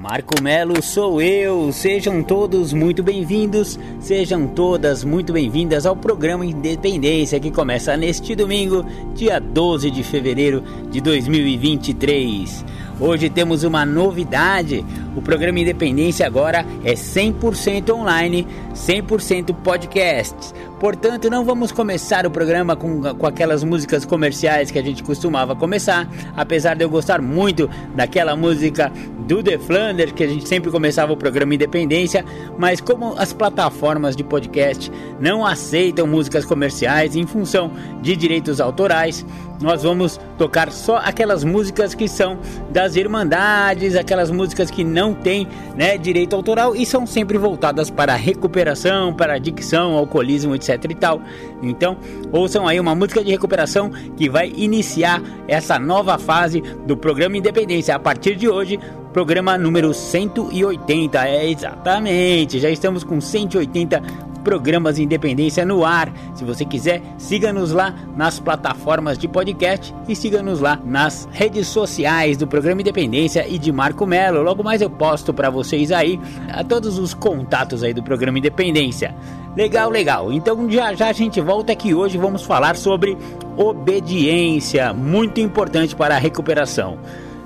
Marco Melo sou eu. Sejam todos muito bem-vindos, sejam todas muito bem-vindas ao programa Independência que começa neste domingo, dia 12 de fevereiro de 2023. Hoje temos uma novidade. O programa Independência agora é 100% online, 100% podcasts. Portanto, não vamos começar o programa com, com aquelas músicas comerciais que a gente costumava começar, apesar de eu gostar muito daquela música do The Flanders, que a gente sempre começava o programa Independência, mas como as plataformas de podcast não aceitam músicas comerciais em função de direitos autorais, nós vamos tocar só aquelas músicas que são das Irmandades, aquelas músicas que não têm né, direito autoral e são sempre voltadas para a recuperação, para a adicção, alcoolismo, etc e tal. Então, ouçam aí uma música de recuperação que vai iniciar essa nova fase do programa Independência. A partir de hoje, programa número 180. É exatamente, já estamos com 180 programas Independência no ar. Se você quiser, siga-nos lá nas plataformas de podcast e siga-nos lá nas redes sociais do programa Independência e de Marco Melo. Logo mais eu posto para vocês aí a todos os contatos aí do programa Independência. Legal, legal. Então já já a gente volta aqui hoje vamos falar sobre obediência, muito importante para a recuperação.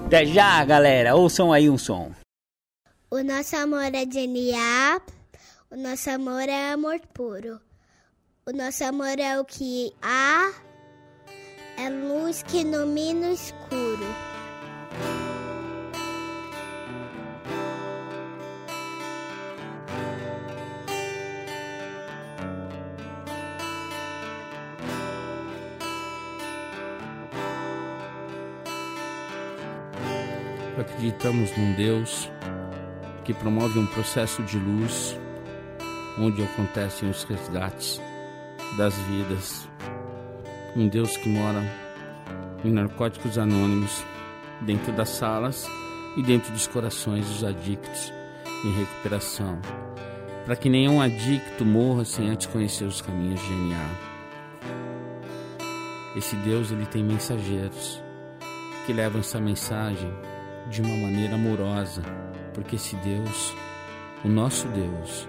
Até já, galera. Ouçam aí um som. O nosso amor é genial. O nosso amor é amor puro. O nosso amor é o que há, é luz que ilumina o escuro. Acreditamos num Deus que promove um processo de luz onde acontecem os resgates das vidas. Um Deus que mora em narcóticos anônimos, dentro das salas e dentro dos corações dos adictos em recuperação, para que nenhum adicto morra sem antes conhecer os caminhos de GNA. Esse Deus ele tem mensageiros que levam essa mensagem de uma maneira amorosa, porque esse Deus, o nosso Deus,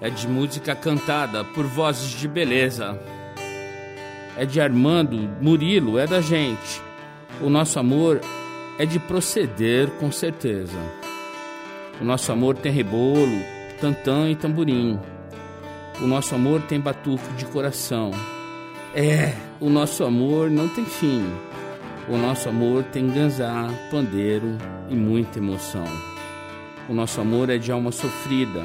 é de música cantada por vozes de beleza. É de Armando, Murilo, é da gente. O nosso amor é de proceder com certeza. O nosso amor tem rebolo, tantã e tamborim. O nosso amor tem batuque de coração. É, o nosso amor não tem fim. O nosso amor tem ganzá, pandeiro e muita emoção. O nosso amor é de alma sofrida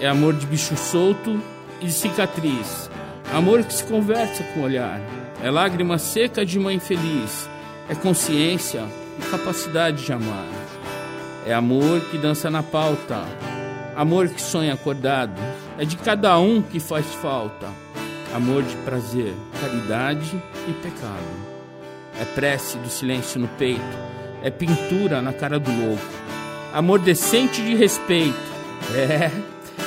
é amor de bicho solto e de cicatriz. Amor que se conversa com o olhar. É lágrima seca de mãe feliz. É consciência e capacidade de amar. É amor que dança na pauta. Amor que sonha acordado. É de cada um que faz falta. Amor de prazer, caridade e pecado. É prece do silêncio no peito. É pintura na cara do louco. Amor decente de respeito. É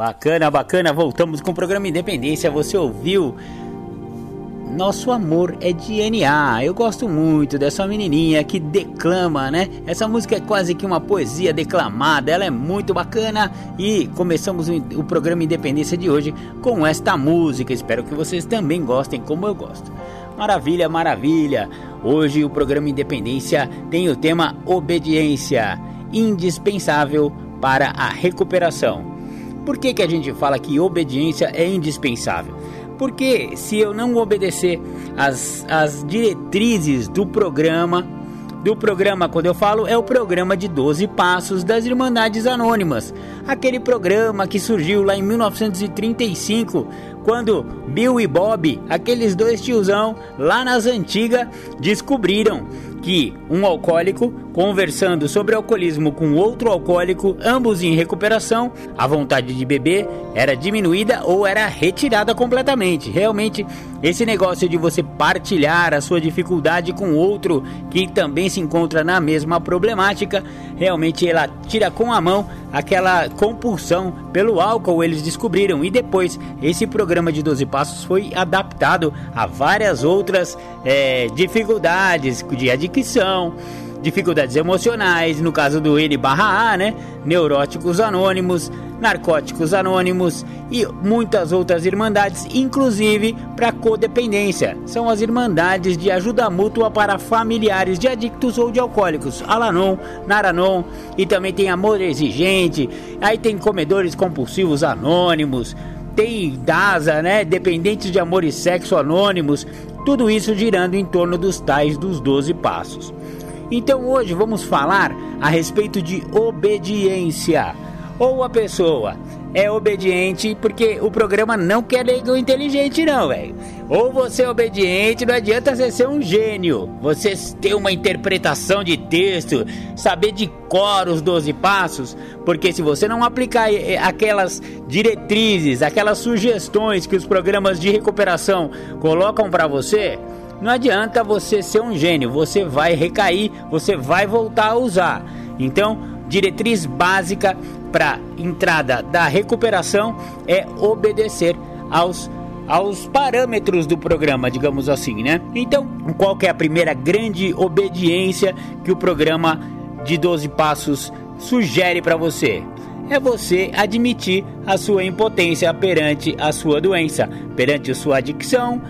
Bacana, bacana. Voltamos com o programa Independência. Você ouviu? Nosso amor é DNA. Eu gosto muito dessa menininha que declama, né? Essa música é quase que uma poesia declamada. Ela é muito bacana e começamos o programa Independência de hoje com esta música. Espero que vocês também gostem como eu gosto. Maravilha, maravilha. Hoje o programa Independência tem o tema obediência, indispensável para a recuperação. Por que, que a gente fala que obediência é indispensável? Porque se eu não obedecer as, as diretrizes do programa, do programa, quando eu falo, é o programa de 12 Passos das Irmandades Anônimas. Aquele programa que surgiu lá em 1935, quando Bill e Bob, aqueles dois tiozão lá nas antigas, descobriram que um alcoólico conversando sobre alcoolismo com outro alcoólico, ambos em recuperação, a vontade de beber era diminuída ou era retirada completamente. Realmente, esse negócio de você partilhar a sua dificuldade com outro que também se encontra na mesma problemática, realmente ela tira com a mão aquela compulsão pelo álcool, eles descobriram. E depois, esse programa de 12 Passos foi adaptado a várias outras é, dificuldades de adicção dificuldades emocionais, no caso do N barra A, né? Neuróticos anônimos, narcóticos anônimos e muitas outras irmandades, inclusive para codependência. São as irmandades de ajuda mútua para familiares de adictos ou de alcoólicos, Alanon, Naranon, e também tem Amor Exigente, aí tem comedores compulsivos anônimos, tem DASA, né? Dependentes de amor e sexo anônimos, tudo isso girando em torno dos tais dos 12 passos. Então hoje vamos falar a respeito de obediência. Ou a pessoa é obediente porque o programa não quer nego inteligente não, velho. Ou você é obediente, não adianta você ser um gênio. Você ter uma interpretação de texto, saber de cor os 12 passos, porque se você não aplicar eh, aquelas diretrizes, aquelas sugestões que os programas de recuperação colocam para você, não adianta você ser um gênio, você vai recair, você vai voltar a usar. Então, diretriz básica para entrada da recuperação é obedecer aos aos parâmetros do programa, digamos assim, né? Então, qual é a primeira grande obediência que o programa de 12 passos sugere para você? É você admitir a sua impotência perante a sua doença, perante a sua adicção,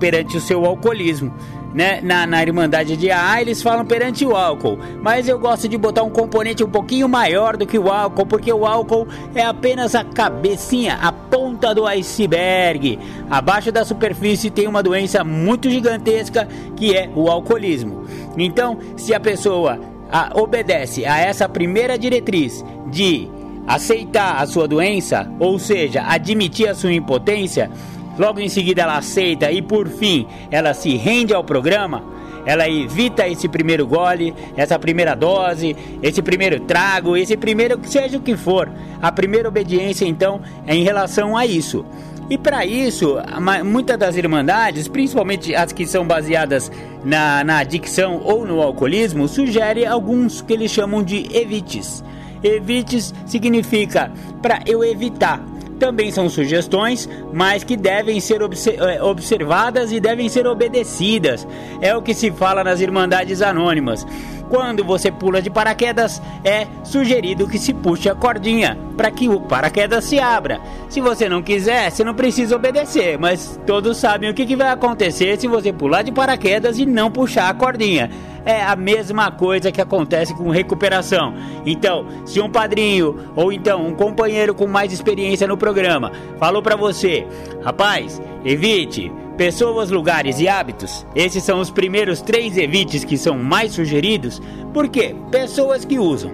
perante o seu alcoolismo. Né? Na, na Irmandade de AA eles falam perante o álcool, mas eu gosto de botar um componente um pouquinho maior do que o álcool, porque o álcool é apenas a cabecinha, a ponta do iceberg. Abaixo da superfície tem uma doença muito gigantesca que é o alcoolismo. Então, se a pessoa a, obedece a essa primeira diretriz de aceitar a sua doença, ou seja, admitir a sua impotência, Logo em seguida ela aceita e por fim ela se rende ao programa. Ela evita esse primeiro gole, essa primeira dose, esse primeiro trago, esse primeiro, seja o que for. A primeira obediência, então, é em relação a isso. E para isso, muitas das irmandades, principalmente as que são baseadas na, na adicção ou no alcoolismo, sugere alguns que eles chamam de evites. Evites significa para eu evitar também são sugestões, mas que devem ser eh, observadas e devem ser obedecidas. É o que se fala nas Irmandades Anônimas. Quando você pula de paraquedas, é sugerido que se puxe a cordinha para que o paraquedas se abra. Se você não quiser, você não precisa obedecer, mas todos sabem o que, que vai acontecer se você pular de paraquedas e não puxar a cordinha é a mesma coisa que acontece com recuperação. Então, se um padrinho ou então um companheiro com mais experiência no programa falou para você, rapaz, evite pessoas, lugares e hábitos. Esses são os primeiros três evites que são mais sugeridos, porque pessoas que usam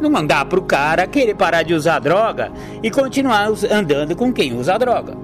não mandar pro cara querer parar de usar droga e continuar andando com quem usa droga.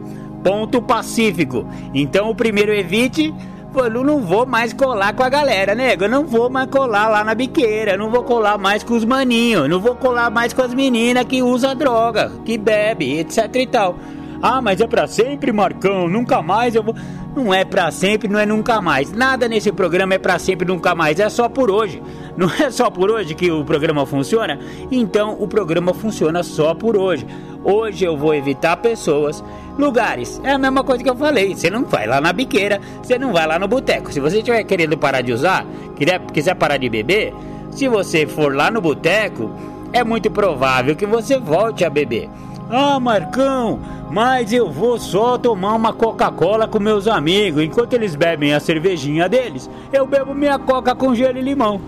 Ponto pacífico. Então o primeiro evite eu não vou mais colar com a galera, nego. Eu não vou mais colar lá na biqueira. Não vou colar mais com os maninhos. Não vou colar mais com as meninas que usam droga, que bebe, etc e tal. Ah, mas é para sempre, Marcão. Nunca mais eu vou. Não é para sempre, não é nunca mais. Nada nesse programa é para sempre, nunca mais. É só por hoje. Não é só por hoje que o programa funciona? Então o programa funciona só por hoje. Hoje eu vou evitar pessoas, lugares. É a mesma coisa que eu falei. Você não vai lá na biqueira, você não vai lá no boteco. Se você estiver querendo parar de usar, quiser, quiser parar de beber, se você for lá no boteco, é muito provável que você volte a beber. Ah, Marcão, mas eu vou só tomar uma Coca-Cola com meus amigos. Enquanto eles bebem a cervejinha deles, eu bebo minha Coca com gelo e limão.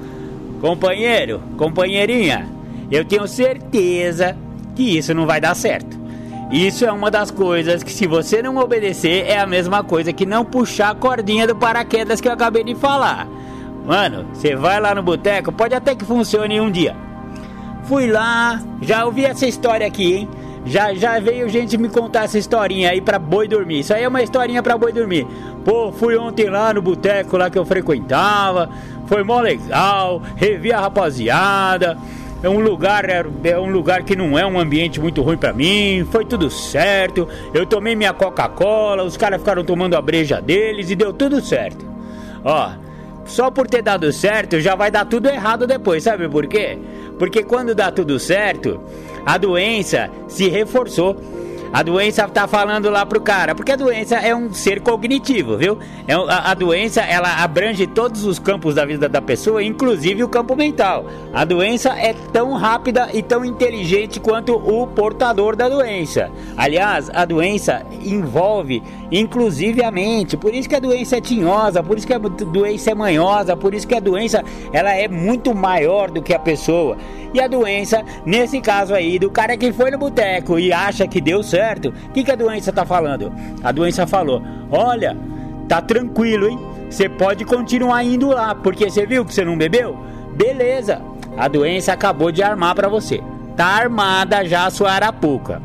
Companheiro, companheirinha, eu tenho certeza que isso não vai dar certo. Isso é uma das coisas que, se você não obedecer, é a mesma coisa que não puxar a cordinha do paraquedas que eu acabei de falar. Mano, você vai lá no boteco, pode até que funcione um dia. Fui lá, já ouvi essa história aqui, hein? Já, já veio gente me contar essa historinha aí pra boi dormir. Isso aí é uma historinha pra boi dormir. Pô, fui ontem lá no boteco lá que eu frequentava. Foi mó legal, revi a rapaziada é um lugar é, é um lugar que não é um ambiente muito ruim para mim. Foi tudo certo. Eu tomei minha Coca-Cola, os caras ficaram tomando a breja deles e deu tudo certo. Ó, só por ter dado certo já vai dar tudo errado depois, sabe por quê? Porque quando dá tudo certo, a doença se reforçou. A doença tá falando lá pro cara, porque a doença é um ser cognitivo, viu? É, a, a doença ela abrange todos os campos da vida da pessoa, inclusive o campo mental. A doença é tão rápida e tão inteligente quanto o portador da doença. Aliás, a doença envolve inclusive a mente. Por isso que a doença é tinhosa, por isso que a doença é manhosa, por isso que a doença ela é muito maior do que a pessoa. E a doença, nesse caso aí, do cara que foi no boteco e acha que deu certo, o que, que a doença tá falando? A doença falou: olha, tá tranquilo, hein? Você pode continuar indo lá, porque você viu que você não bebeu? Beleza, a doença acabou de armar para você. Tá armada já a sua arapuca.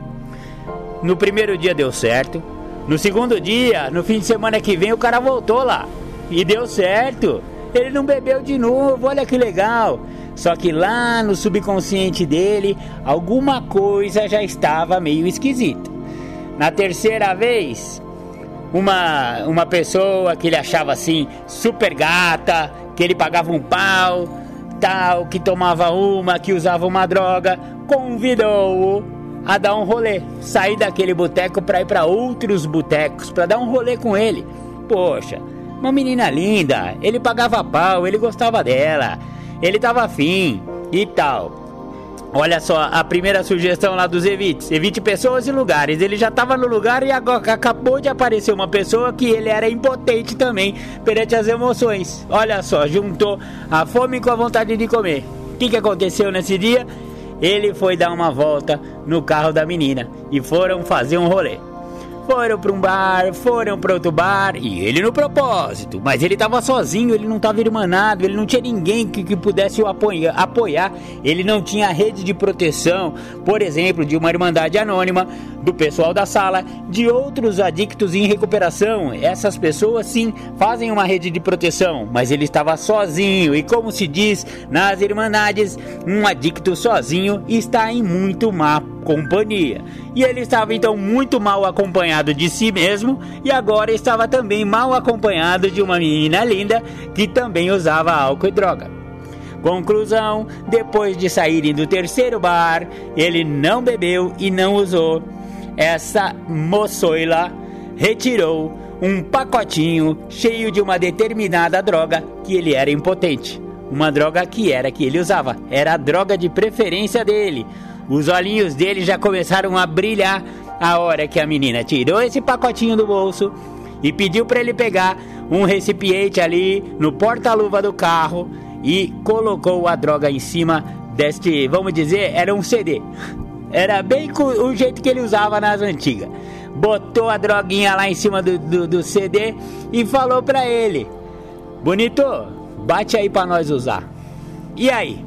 No primeiro dia deu certo. No segundo dia, no fim de semana que vem, o cara voltou lá. E deu certo. Ele não bebeu de novo, olha que legal. Só que lá no subconsciente dele, alguma coisa já estava meio esquisita. Na terceira vez, uma, uma pessoa que ele achava assim super gata, que ele pagava um pau, tal, que tomava uma, que usava uma droga, convidou-o a dar um rolê, sair daquele boteco para ir para outros botecos, para dar um rolê com ele. Poxa, uma menina linda, ele pagava pau, ele gostava dela. Ele tava afim e tal. Olha só, a primeira sugestão lá dos evites. Evite pessoas e lugares. Ele já estava no lugar e agora acabou de aparecer uma pessoa que ele era impotente também perante as emoções. Olha só, juntou a fome com a vontade de comer. O que, que aconteceu nesse dia? Ele foi dar uma volta no carro da menina e foram fazer um rolê. Foram para um bar, foram para outro bar e ele no propósito. Mas ele estava sozinho, ele não estava irmanado, ele não tinha ninguém que, que pudesse o apoiar, apoiar. Ele não tinha rede de proteção, por exemplo, de uma irmandade anônima, do pessoal da sala, de outros adictos em recuperação. Essas pessoas sim fazem uma rede de proteção, mas ele estava sozinho e como se diz nas irmandades, um adicto sozinho está em muito má companhia. E ele estava então muito mal acompanhado de si mesmo e agora estava também mal acompanhado de uma menina linda que também usava álcool e droga. Conclusão: depois de saírem do terceiro bar, ele não bebeu e não usou. Essa moçoila retirou um pacotinho cheio de uma determinada droga que ele era impotente. Uma droga que era que ele usava, era a droga de preferência dele. Os olhinhos dele já começaram a brilhar a hora que a menina tirou esse pacotinho do bolso e pediu para ele pegar um recipiente ali no porta-luva do carro e colocou a droga em cima deste, vamos dizer, era um CD. Era bem o jeito que ele usava nas antigas. Botou a droguinha lá em cima do, do, do CD e falou pra ele: Bonito, bate aí pra nós usar. E aí?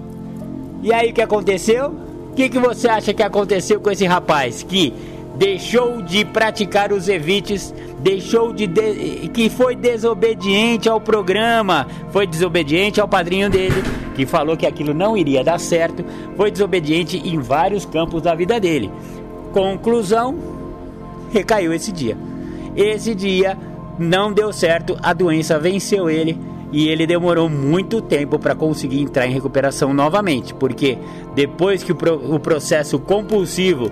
E aí o que aconteceu? O que, que você acha que aconteceu com esse rapaz que deixou de praticar os evites, deixou de, de, que foi desobediente ao programa, foi desobediente ao padrinho dele, que falou que aquilo não iria dar certo, foi desobediente em vários campos da vida dele. Conclusão, recaiu esse dia. Esse dia não deu certo, a doença venceu ele e ele demorou muito tempo para conseguir entrar em recuperação novamente, porque depois que o, pro, o processo compulsivo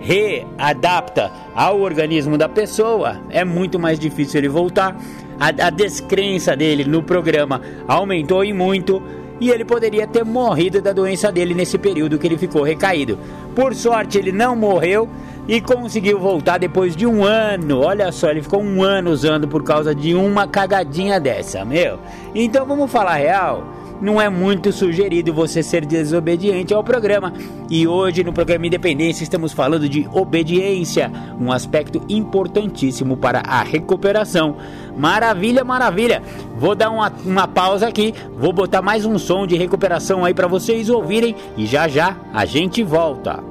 readapta ao organismo da pessoa, é muito mais difícil ele voltar. A, a descrença dele no programa aumentou e muito e ele poderia ter morrido da doença dele nesse período que ele ficou recaído. Por sorte, ele não morreu e conseguiu voltar depois de um ano. Olha só, ele ficou um ano usando por causa de uma cagadinha dessa, meu. Então vamos falar real não é muito sugerido você ser desobediente ao programa. E hoje no programa Independência estamos falando de obediência, um aspecto importantíssimo para a recuperação. Maravilha, maravilha. Vou dar uma, uma pausa aqui, vou botar mais um som de recuperação aí para vocês ouvirem e já já a gente volta.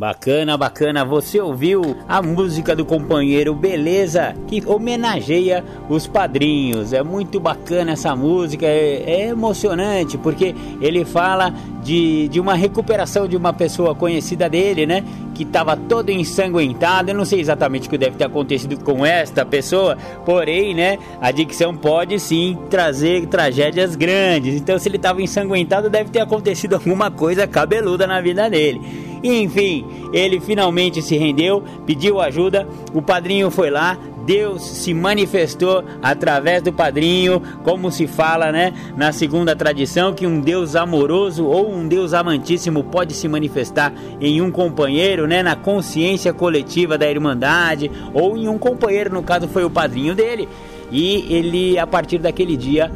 Bacana, bacana. Você ouviu a música do companheiro Beleza, que homenageia os padrinhos. É muito bacana essa música, é, é emocionante, porque ele fala de, de uma recuperação de uma pessoa conhecida dele, né? Que estava todo ensanguentado. Eu não sei exatamente o que deve ter acontecido com esta pessoa, porém, né? A adicção pode sim trazer tragédias grandes. Então, se ele estava ensanguentado, deve ter acontecido alguma coisa cabeluda na vida dele. Enfim, ele finalmente se rendeu, pediu ajuda. O padrinho foi lá, Deus se manifestou através do padrinho, como se fala, né, na segunda tradição, que um Deus amoroso ou um Deus amantíssimo pode se manifestar em um companheiro, né, na consciência coletiva da irmandade, ou em um companheiro, no caso foi o padrinho dele. E ele, a partir daquele dia,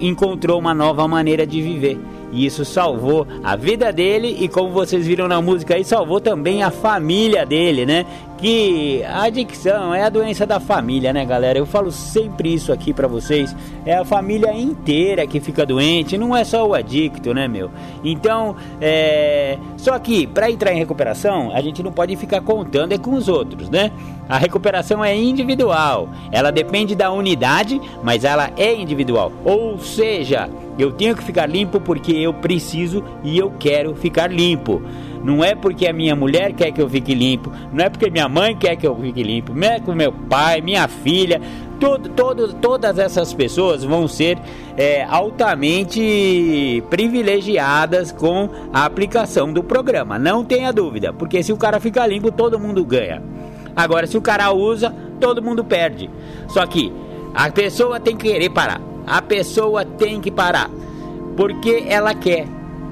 encontrou uma nova maneira de viver. E isso salvou a vida dele e como vocês viram na música aí, salvou também a família dele, né? Que a adicção é a doença da família, né, galera? Eu falo sempre isso aqui para vocês. É a família inteira que fica doente, não é só o adicto, né, meu? Então, é... só que para entrar em recuperação, a gente não pode ficar contando é com os outros, né? A recuperação é individual. Ela depende da unidade, mas ela é individual. Ou seja, eu tenho que ficar limpo porque eu preciso e eu quero ficar limpo. Não é porque a minha mulher quer que eu fique limpo, não é porque minha mãe quer que eu fique limpo, não é com meu pai, minha filha, todo, todo, todas essas pessoas vão ser é, altamente privilegiadas com a aplicação do programa. Não tenha dúvida, porque se o cara ficar limpo, todo mundo ganha. Agora, se o cara usa, todo mundo perde. Só que a pessoa tem que querer parar. A pessoa tem que parar. Porque ela quer.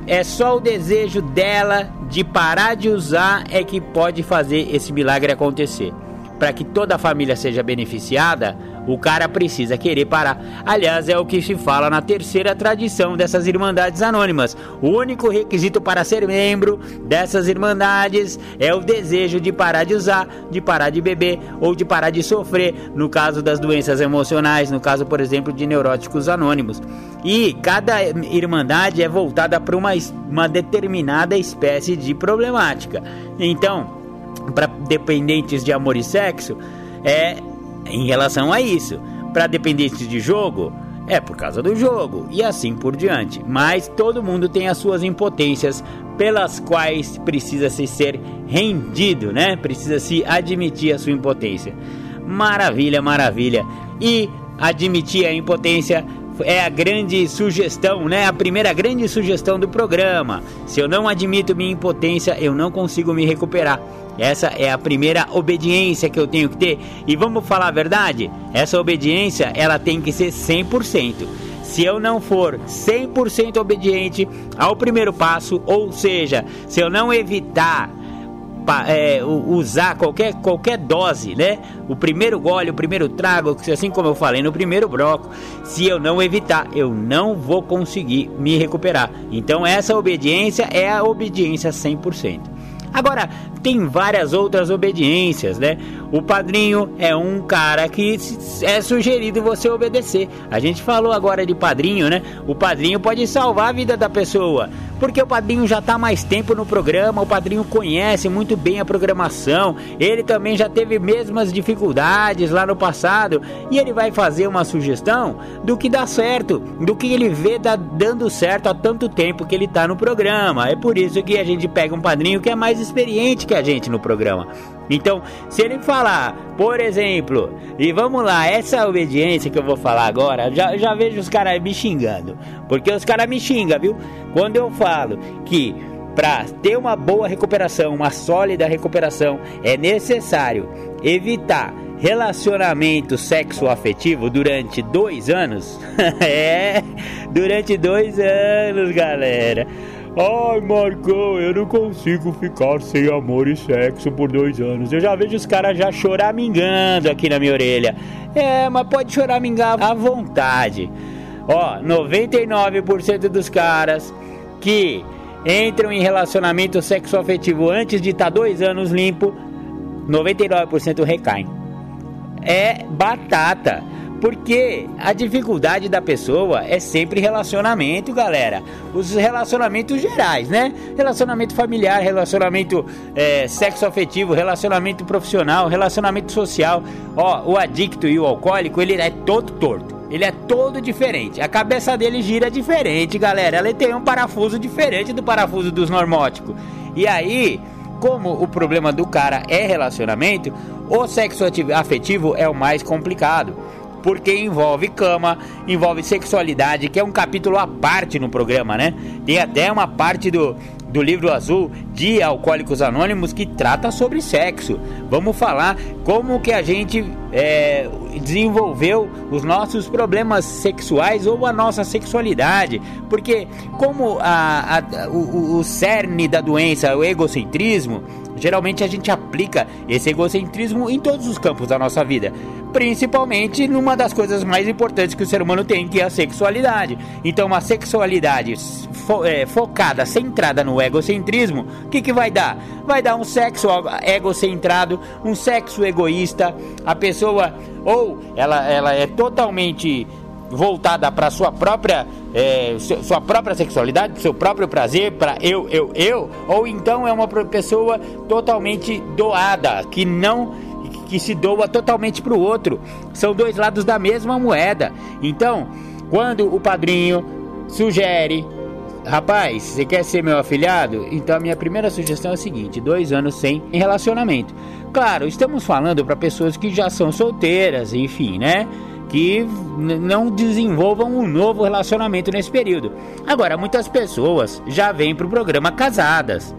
É só o desejo dela de parar de usar é que pode fazer esse milagre acontecer. Para que toda a família seja beneficiada, o cara precisa querer parar. Aliás, é o que se fala na terceira tradição dessas irmandades anônimas. O único requisito para ser membro dessas irmandades é o desejo de parar de usar, de parar de beber ou de parar de sofrer, no caso das doenças emocionais, no caso, por exemplo, de neuróticos anônimos. E cada irmandade é voltada para uma, uma determinada espécie de problemática. Então, para dependentes de amor e sexo, é em relação a isso. Para dependentes de jogo, é por causa do jogo e assim por diante. Mas todo mundo tem as suas impotências pelas quais precisa se ser rendido, né? Precisa se admitir a sua impotência. Maravilha, maravilha. E admitir a impotência é a grande sugestão, né? A primeira grande sugestão do programa. Se eu não admito minha impotência, eu não consigo me recuperar. Essa é a primeira obediência que eu tenho que ter. E vamos falar a verdade? Essa obediência, ela tem que ser 100%. Se eu não for 100% obediente ao primeiro passo, ou seja, se eu não evitar é, usar qualquer, qualquer dose, né? O primeiro gole, o primeiro trago, assim como eu falei no primeiro bloco, se eu não evitar, eu não vou conseguir me recuperar. Então, essa obediência é a obediência 100%. Agora, tem várias outras obediências, né? O padrinho é um cara que é sugerido você obedecer. A gente falou agora de padrinho, né? O padrinho pode salvar a vida da pessoa, porque o padrinho já está mais tempo no programa, o padrinho conhece muito bem a programação, ele também já teve mesmas dificuldades lá no passado e ele vai fazer uma sugestão do que dá certo, do que ele vê dá, dando certo há tanto tempo que ele está no programa. É por isso que a gente pega um padrinho que é mais experiente que a gente no programa. Então, se ele falar, por exemplo, e vamos lá, essa obediência que eu vou falar agora, já, já vejo os caras me xingando. Porque os caras me xingam, viu? Quando eu falo que para ter uma boa recuperação, uma sólida recuperação, é necessário evitar relacionamento sexo afetivo durante dois anos. é, durante dois anos, galera. Ai, Marcão, eu não consigo ficar sem amor e sexo por dois anos. Eu já vejo os caras já choramingando aqui na minha orelha. É, mas pode choramingar à vontade. Ó, 99% dos caras que entram em relacionamento sexoafetivo antes de estar tá dois anos limpo, 99% recaem. É batata. Porque a dificuldade da pessoa é sempre relacionamento, galera. Os relacionamentos gerais, né? Relacionamento familiar, relacionamento é, sexo afetivo, relacionamento profissional, relacionamento social. Ó, o adicto e o alcoólico, ele é todo torto. Ele é todo diferente. A cabeça dele gira diferente, galera. Ele tem um parafuso diferente do parafuso dos normóticos. E aí, como o problema do cara é relacionamento, o sexo afetivo é o mais complicado porque envolve cama, envolve sexualidade, que é um capítulo à parte no programa, né? Tem até uma parte do, do livro azul de Alcoólicos Anônimos que trata sobre sexo. Vamos falar como que a gente é, desenvolveu os nossos problemas sexuais ou a nossa sexualidade, porque como a, a, o, o cerne da doença, o egocentrismo, geralmente a gente aplica esse egocentrismo em todos os campos da nossa vida principalmente numa das coisas mais importantes que o ser humano tem, que é a sexualidade. Então, uma sexualidade fo é, focada, centrada no egocentrismo, o que, que vai dar? Vai dar um sexo egocentrado, um sexo egoísta. A pessoa, ou ela, ela é totalmente voltada para sua própria é, sua própria sexualidade, seu próprio prazer, para eu, eu, eu, ou então é uma pessoa totalmente doada, que não que se doa totalmente para o outro. São dois lados da mesma moeda. Então, quando o padrinho sugere, rapaz, você quer ser meu afilhado? Então a minha primeira sugestão é a seguinte: dois anos sem relacionamento. Claro, estamos falando para pessoas que já são solteiras, enfim, né? Que não desenvolvam um novo relacionamento nesse período. Agora, muitas pessoas já vêm para o programa casadas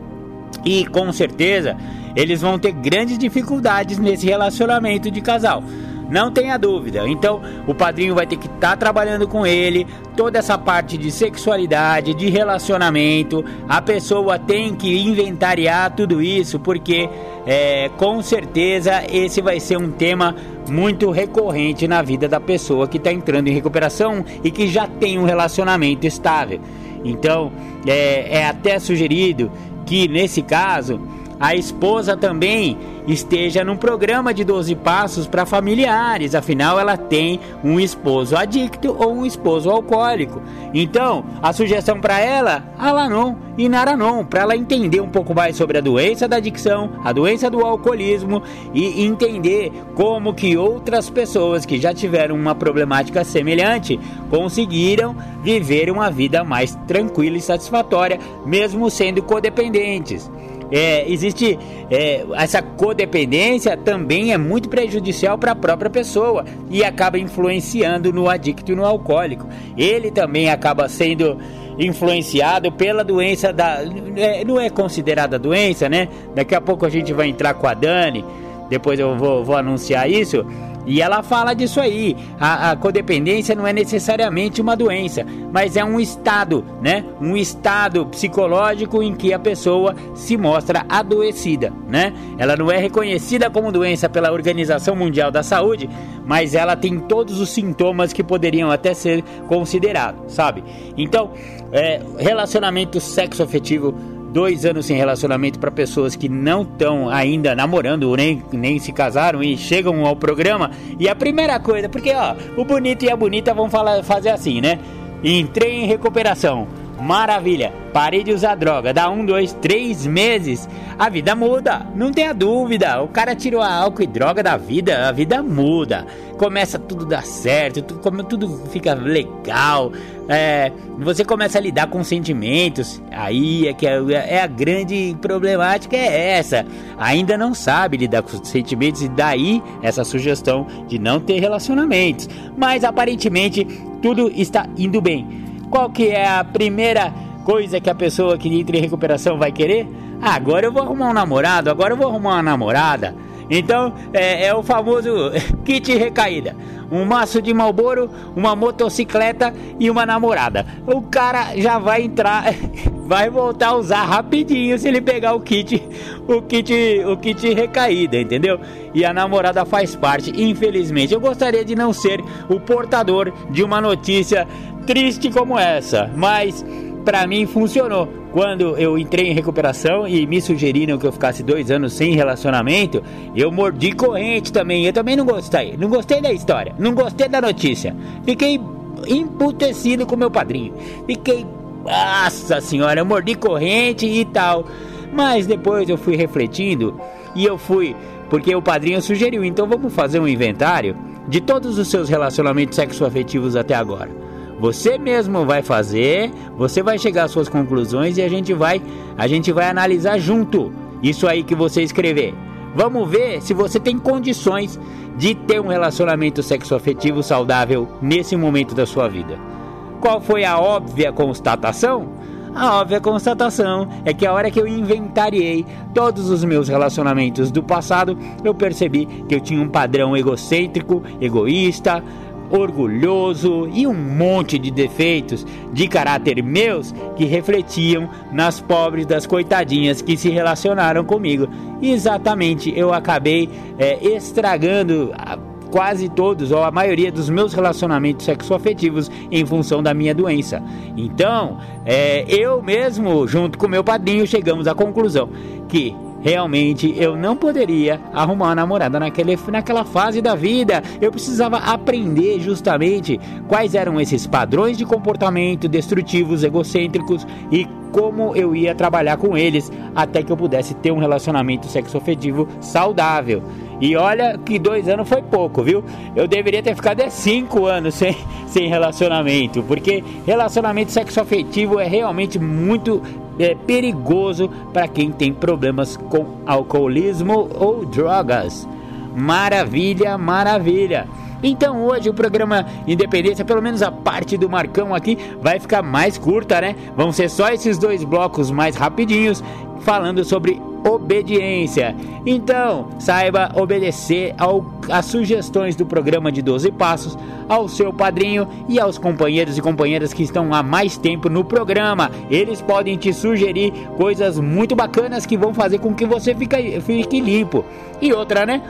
e com certeza eles vão ter grandes dificuldades nesse relacionamento de casal. Não tenha dúvida. Então, o padrinho vai ter que estar tá trabalhando com ele toda essa parte de sexualidade, de relacionamento. A pessoa tem que inventariar tudo isso, porque é, com certeza esse vai ser um tema muito recorrente na vida da pessoa que está entrando em recuperação e que já tem um relacionamento estável. Então, é, é até sugerido que nesse caso a esposa também esteja num programa de 12 passos para familiares, afinal ela tem um esposo adicto ou um esposo alcoólico. Então, a sugestão para ela, Alanon e Naranon, para ela entender um pouco mais sobre a doença da adicção, a doença do alcoolismo e entender como que outras pessoas que já tiveram uma problemática semelhante conseguiram viver uma vida mais tranquila e satisfatória, mesmo sendo codependentes é, existe é, essa codependência também é muito prejudicial para a própria pessoa e acaba influenciando no adicto e no alcoólico. Ele também acaba sendo influenciado pela doença da é, não é considerada doença, né? Daqui a pouco a gente vai entrar com a Dani, depois eu vou, vou anunciar isso e ela fala disso aí. A, a, codependência não é necessariamente uma doença, mas é um estado, né? Um estado psicológico em que a pessoa se mostra adoecida, né? Ela não é reconhecida como doença pela Organização Mundial da Saúde, mas ela tem todos os sintomas que poderiam até ser considerados, sabe? Então, é, relacionamento sexo afetivo dois anos sem relacionamento para pessoas que não estão ainda namorando nem, nem se casaram e chegam ao programa. E a primeira coisa, porque ó, o bonito e a bonita vão falar, fazer assim, né? Entrei em recuperação. Maravilha, parei de usar droga. Dá um, dois, três meses, a vida muda. Não tenha dúvida. O cara tirou a álcool e droga da vida, a vida muda. Começa tudo dar certo, tudo, tudo fica legal. É, você começa a lidar com sentimentos. Aí é que é, é a grande problemática é essa. Ainda não sabe lidar com sentimentos e daí essa sugestão de não ter relacionamentos. Mas aparentemente tudo está indo bem. Qual que é a primeira coisa que a pessoa que entra em recuperação vai querer? Ah, agora eu vou arrumar um namorado, agora eu vou arrumar uma namorada. Então é, é o famoso kit recaída um maço de malboro, uma motocicleta e uma namorada. O cara já vai entrar, vai voltar a usar rapidinho se ele pegar o kit, o kit, o kit recaída, entendeu? E a namorada faz parte, infelizmente. Eu gostaria de não ser o portador de uma notícia triste como essa, mas pra mim funcionou. Quando eu entrei em recuperação e me sugeriram que eu ficasse dois anos sem relacionamento, eu mordi corrente também. Eu também não gostei. Não gostei da história. Não gostei da notícia. Fiquei emputecido com meu padrinho. Fiquei. Nossa senhora, eu mordi corrente e tal. Mas depois eu fui refletindo e eu fui. Porque o padrinho sugeriu, então vamos fazer um inventário de todos os seus relacionamentos sexoafetivos até agora. Você mesmo vai fazer, você vai chegar às suas conclusões e a gente vai, a gente vai analisar junto isso aí que você escrever. Vamos ver se você tem condições de ter um relacionamento sexoafetivo saudável nesse momento da sua vida. Qual foi a óbvia constatação? A óbvia constatação é que a hora que eu inventariei todos os meus relacionamentos do passado, eu percebi que eu tinha um padrão egocêntrico, egoísta, orgulhoso e um monte de defeitos de caráter meus que refletiam nas pobres das coitadinhas que se relacionaram comigo. Exatamente, eu acabei é, estragando quase todos ou a maioria dos meus relacionamentos sexoafetivos em função da minha doença. Então, é, eu mesmo, junto com meu padrinho, chegamos à conclusão que realmente eu não poderia arrumar uma namorada naquele, naquela fase da vida. Eu precisava aprender justamente quais eram esses padrões de comportamento destrutivos, egocêntricos e como eu ia trabalhar com eles até que eu pudesse ter um relacionamento sexoafetivo saudável. E olha que dois anos foi pouco, viu? Eu deveria ter ficado é cinco anos sem, sem relacionamento, porque relacionamento sexoafetivo é realmente muito é, perigoso para quem tem problemas com alcoolismo ou drogas. Maravilha, maravilha. Então hoje o programa Independência, pelo menos a parte do Marcão aqui, vai ficar mais curta, né? Vão ser só esses dois blocos mais rapidinhos falando sobre obediência. Então, saiba obedecer às sugestões do programa de 12 Passos, ao seu padrinho e aos companheiros e companheiras que estão há mais tempo no programa. Eles podem te sugerir coisas muito bacanas que vão fazer com que você fique, fique limpo. E outra, né?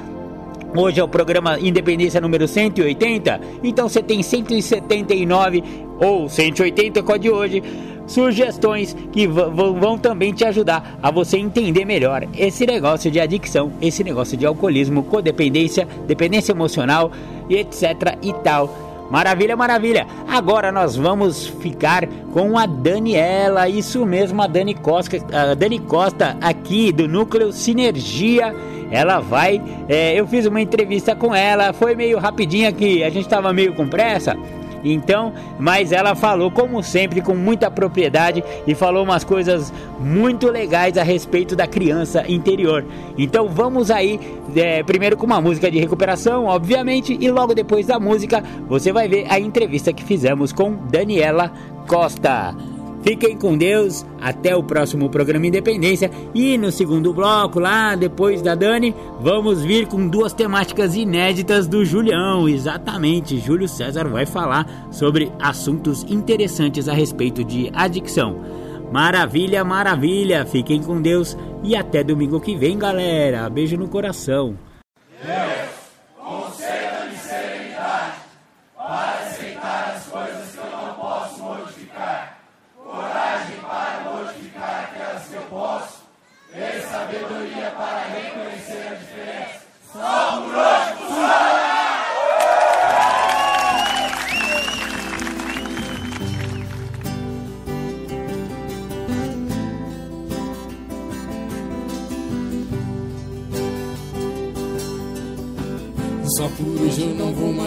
Hoje é o programa Independência número 180, então você tem 179 ou 180 com a de hoje sugestões que vão também te ajudar a você entender melhor esse negócio de adicção, esse negócio de alcoolismo, codependência, dependência emocional e etc e tal. Maravilha, maravilha. Agora nós vamos ficar com a Daniela, isso mesmo, a Dani Costa, a Dani Costa aqui do Núcleo Sinergia. Ela vai, é, eu fiz uma entrevista com ela, foi meio rapidinha que a gente estava meio com pressa. Então, mas ela falou, como sempre, com muita propriedade e falou umas coisas muito legais a respeito da criança interior. Então, vamos aí, é, primeiro com uma música de recuperação, obviamente, e logo depois da música você vai ver a entrevista que fizemos com Daniela Costa. Fiquem com Deus, até o próximo programa Independência. E no segundo bloco, lá depois da Dani, vamos vir com duas temáticas inéditas do Julião. Exatamente, Júlio César vai falar sobre assuntos interessantes a respeito de adicção. Maravilha, maravilha. Fiquem com Deus e até domingo que vem, galera. Beijo no coração.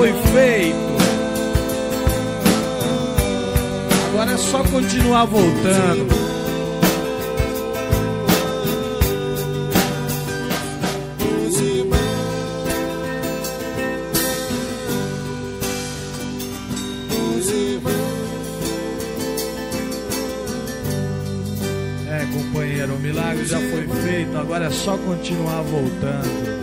foi feito. Agora é só continuar voltando. É, companheiro, o milagre já foi feito, agora é só continuar voltando.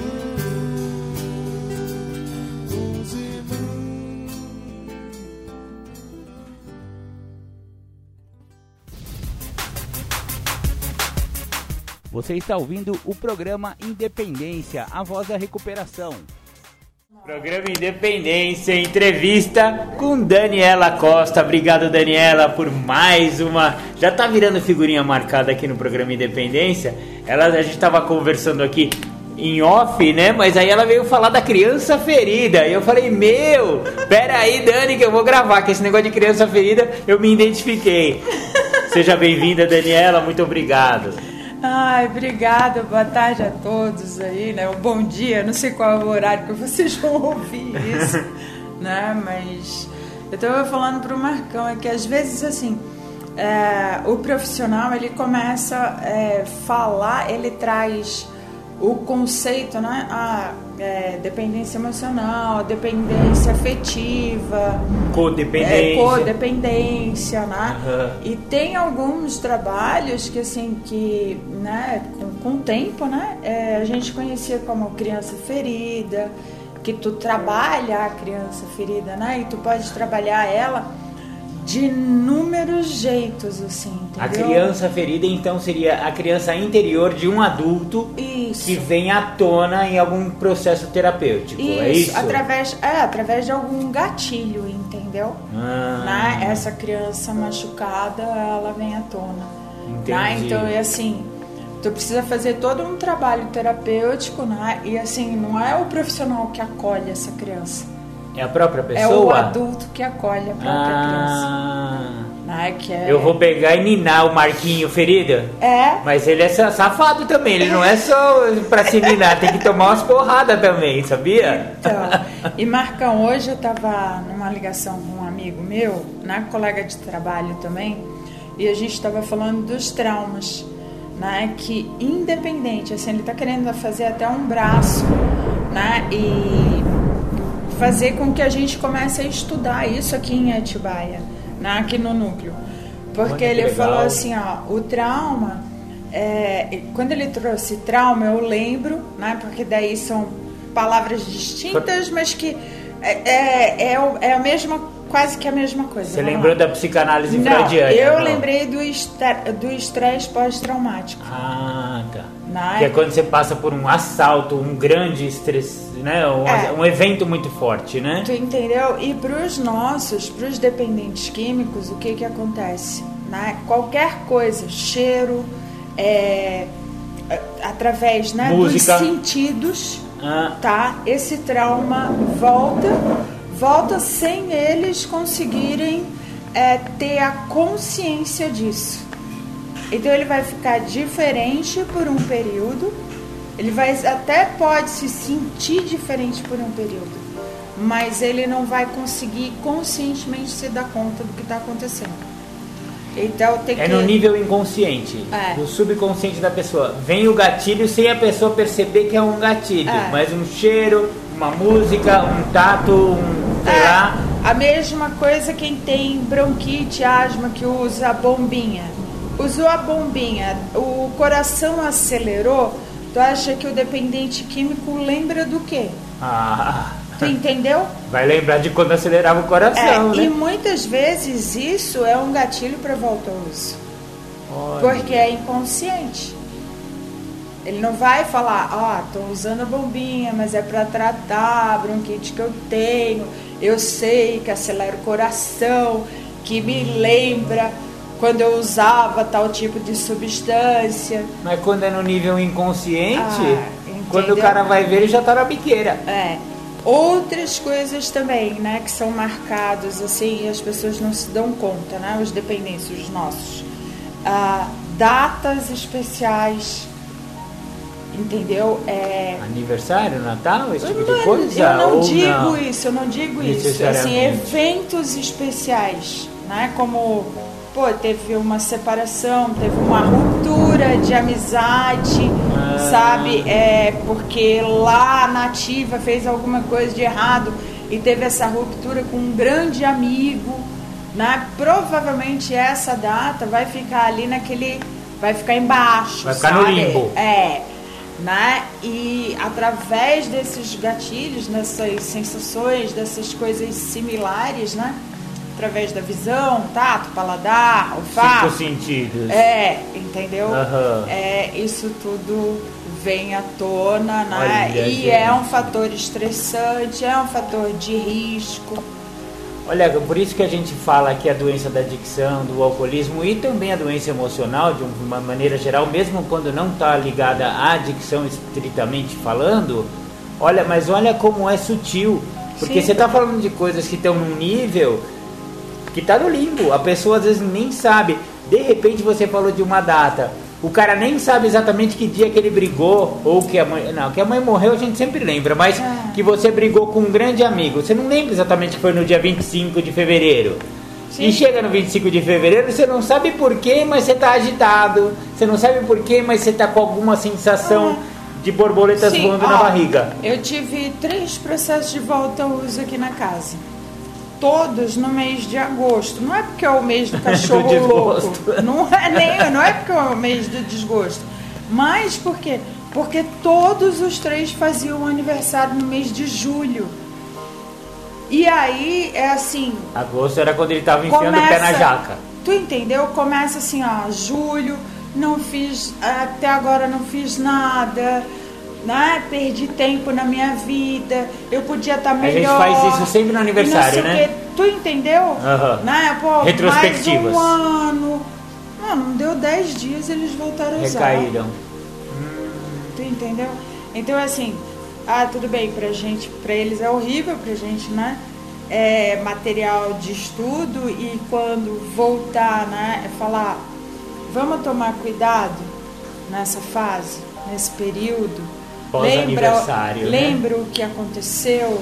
Você está ouvindo o programa Independência, a voz da recuperação. Programa Independência, entrevista com Daniela Costa. Obrigado, Daniela, por mais uma. Já tá virando figurinha marcada aqui no programa Independência. Ela, a gente estava conversando aqui em off, né? Mas aí ela veio falar da criança ferida. E eu falei, meu, pera aí, Dani, que eu vou gravar, que esse negócio de criança ferida eu me identifiquei. Seja bem-vinda, Daniela, muito obrigado. Ai, obrigada, boa tarde a todos aí, né? Um bom dia, não sei qual é o horário que vocês vão ouvir isso, né? Mas eu estava falando para o Marcão é que às vezes assim é, o profissional ele começa a é, falar, ele traz o conceito, né? A é, dependência emocional, dependência afetiva, codependência, é, codependência, né? Uhum. E tem alguns trabalhos que assim que, né, com, com o tempo, né, é, a gente conhecia como criança ferida, que tu trabalha a criança ferida, né? E tu pode trabalhar ela de inúmeros jeitos, assim, entendeu? A criança ferida, então, seria a criança interior de um adulto Isso. que vem à tona em algum processo terapêutico, Isso, é isso? através, é, através de algum gatilho, entendeu? Ah, Né? Essa criança machucada, ela vem à tona. Entendi. Né? Então, é assim, tu precisa fazer todo um trabalho terapêutico, né? E assim, não é o profissional que acolhe essa criança. É a própria É pessoa? o adulto que acolhe a própria criança. ah, Né? Que é... Eu vou pegar e ninar o Marquinho ferida. É, Mas ele é sa- safado também, ele não é só pra se ninar, tem que tomar umas porradas também, sabia? Então, e Marcão, hoje eu tava numa ligação com um amigo meu, né, colega de trabalho também, e a gente estava falando dos traumas, né, que independente, assim, ele tá querendo fazer até um braço, né, e fazer com que a gente comece a estudar isso aqui em Atibaia, né, aqui no núcleo. Porque ele legal. falou assim, ó, o trauma, é, quando ele trouxe trauma, eu lembro, né, porque daí são palavras distintas, mas que é, é, é, é a mesma, quase que a mesma coisa. Você Vamos lembrou lá. da psicanálise Não, freudiana? eu não? lembrei do do estresse pós-traumático. Ah, tá. Né? Que é quando você passa por um assalto, um grande estresse, né? Um, É. um evento muito forte, né? Tu entendeu? E para os nossos, para os dependentes químicos, o que que acontece? Né? Qualquer coisa, cheiro, é, através né, dos sentidos, Ah, tá? Esse trauma volta, volta sem eles conseguirem é, ter a consciência disso. Então ele vai ficar diferente por um período, ele vai até pode se sentir diferente por um período, mas ele não vai conseguir conscientemente se dar conta do que está acontecendo. Então tem é que no nível inconsciente, É. subconsciente da pessoa. Vem o gatilho sem a pessoa perceber que é um gatilho, É. mas um cheiro, uma música, um tato, um sei É, lá. a mesma coisa quem tem bronquite, asma, que usa a bombinha. Usou a bombinha, o coração acelerou, tu acha que o dependente químico lembra do quê? Ah, Tu entendeu? vai lembrar de quando acelerava o coração, É, né? e muitas vezes isso é um gatilho para volta ao uso. Olha. Porque é inconsciente. Ele não vai falar, ó, tô usando a bombinha, mas é para tratar a bronquite que eu tenho. Eu sei que acelera o coração, que me lembra quando eu usava tal tipo de substância. Mas quando é no nível inconsciente, Ah, quando o cara vai ver, ele já tá na biqueira. É. Outras coisas também, né, que são marcados assim e as pessoas não se dão conta, né, os dependentes, os nossos. Ah, datas especiais, entendeu? É, Aniversário, Natal, esse tipo de coisa? eu não digo não? isso, eu não digo isso. Assim, eventos especiais, né? Como, pô, teve uma separação, teve uma ruptura de amizade, Ah. sabe? É porque lá a nativa fez alguma coisa de errado e teve essa ruptura com um grande amigo, né? Provavelmente essa data vai ficar ali naquele, vai ficar embaixo, Vai ficar no sabe? limbo. É, né? E através desses gatilhos, dessas sensações, dessas coisas similares, né? Através da visão, tato, paladar, Cinco olfato. sentidos. É, entendeu? Aham. É, isso tudo vem à tona, né? Olha, e gente. é um fator estressante, é um fator de risco. Olha, por isso que a gente fala que a doença da adicção, do alcoolismo e também a doença emocional, de uma maneira geral, mesmo quando não está ligada à adicção estritamente falando, olha, mas olha como é sutil. Porque Sim. você está falando de coisas que estão num nível que está no limbo. A pessoa às vezes nem sabe. De repente você falou de uma data. O cara nem sabe exatamente que dia que ele brigou ou que a mãe. Não, que a mãe morreu a gente sempre lembra, mas Ah. que você brigou com um grande amigo. Você não lembra exatamente que foi no dia 25 de fevereiro. Sim. E chega no 25 de fevereiro, você não sabe porquê, mas você tá agitado. Você não sabe porquê, mas você tá com alguma sensação de borboletas. Sim, voando na barriga. Eu tive três processos de volta ao uso aqui na casa. Todos no mês de agosto. Não é porque é o mês do cachorro Do louco. Não é nem, não é porque é o mês do desgosto. Mas porque Porque todos os três faziam aniversário no mês de julho. E aí é assim. Agosto era quando ele tava enfiando começa, o pé na jaca. Tu entendeu? Começa assim, ó, julho, não fiz, até agora não fiz nada, né? Perdi tempo na minha vida, eu podia estar tá melhor. A gente faz isso sempre no aniversário, né? Tu entendeu? Uhum. Né? Pô, Retrospectivas. Mais um ano. Não, não deu 10 dias eles voltaram a usar. Recaíram. Tu entendeu? Então assim, ah, tudo bem, pra gente, pra eles é horrível, pra gente, né? É material de estudo e quando voltar, né, é falar, vamos tomar cuidado nessa fase, nesse período. Pós-aniversário. Lembra, né? o que aconteceu,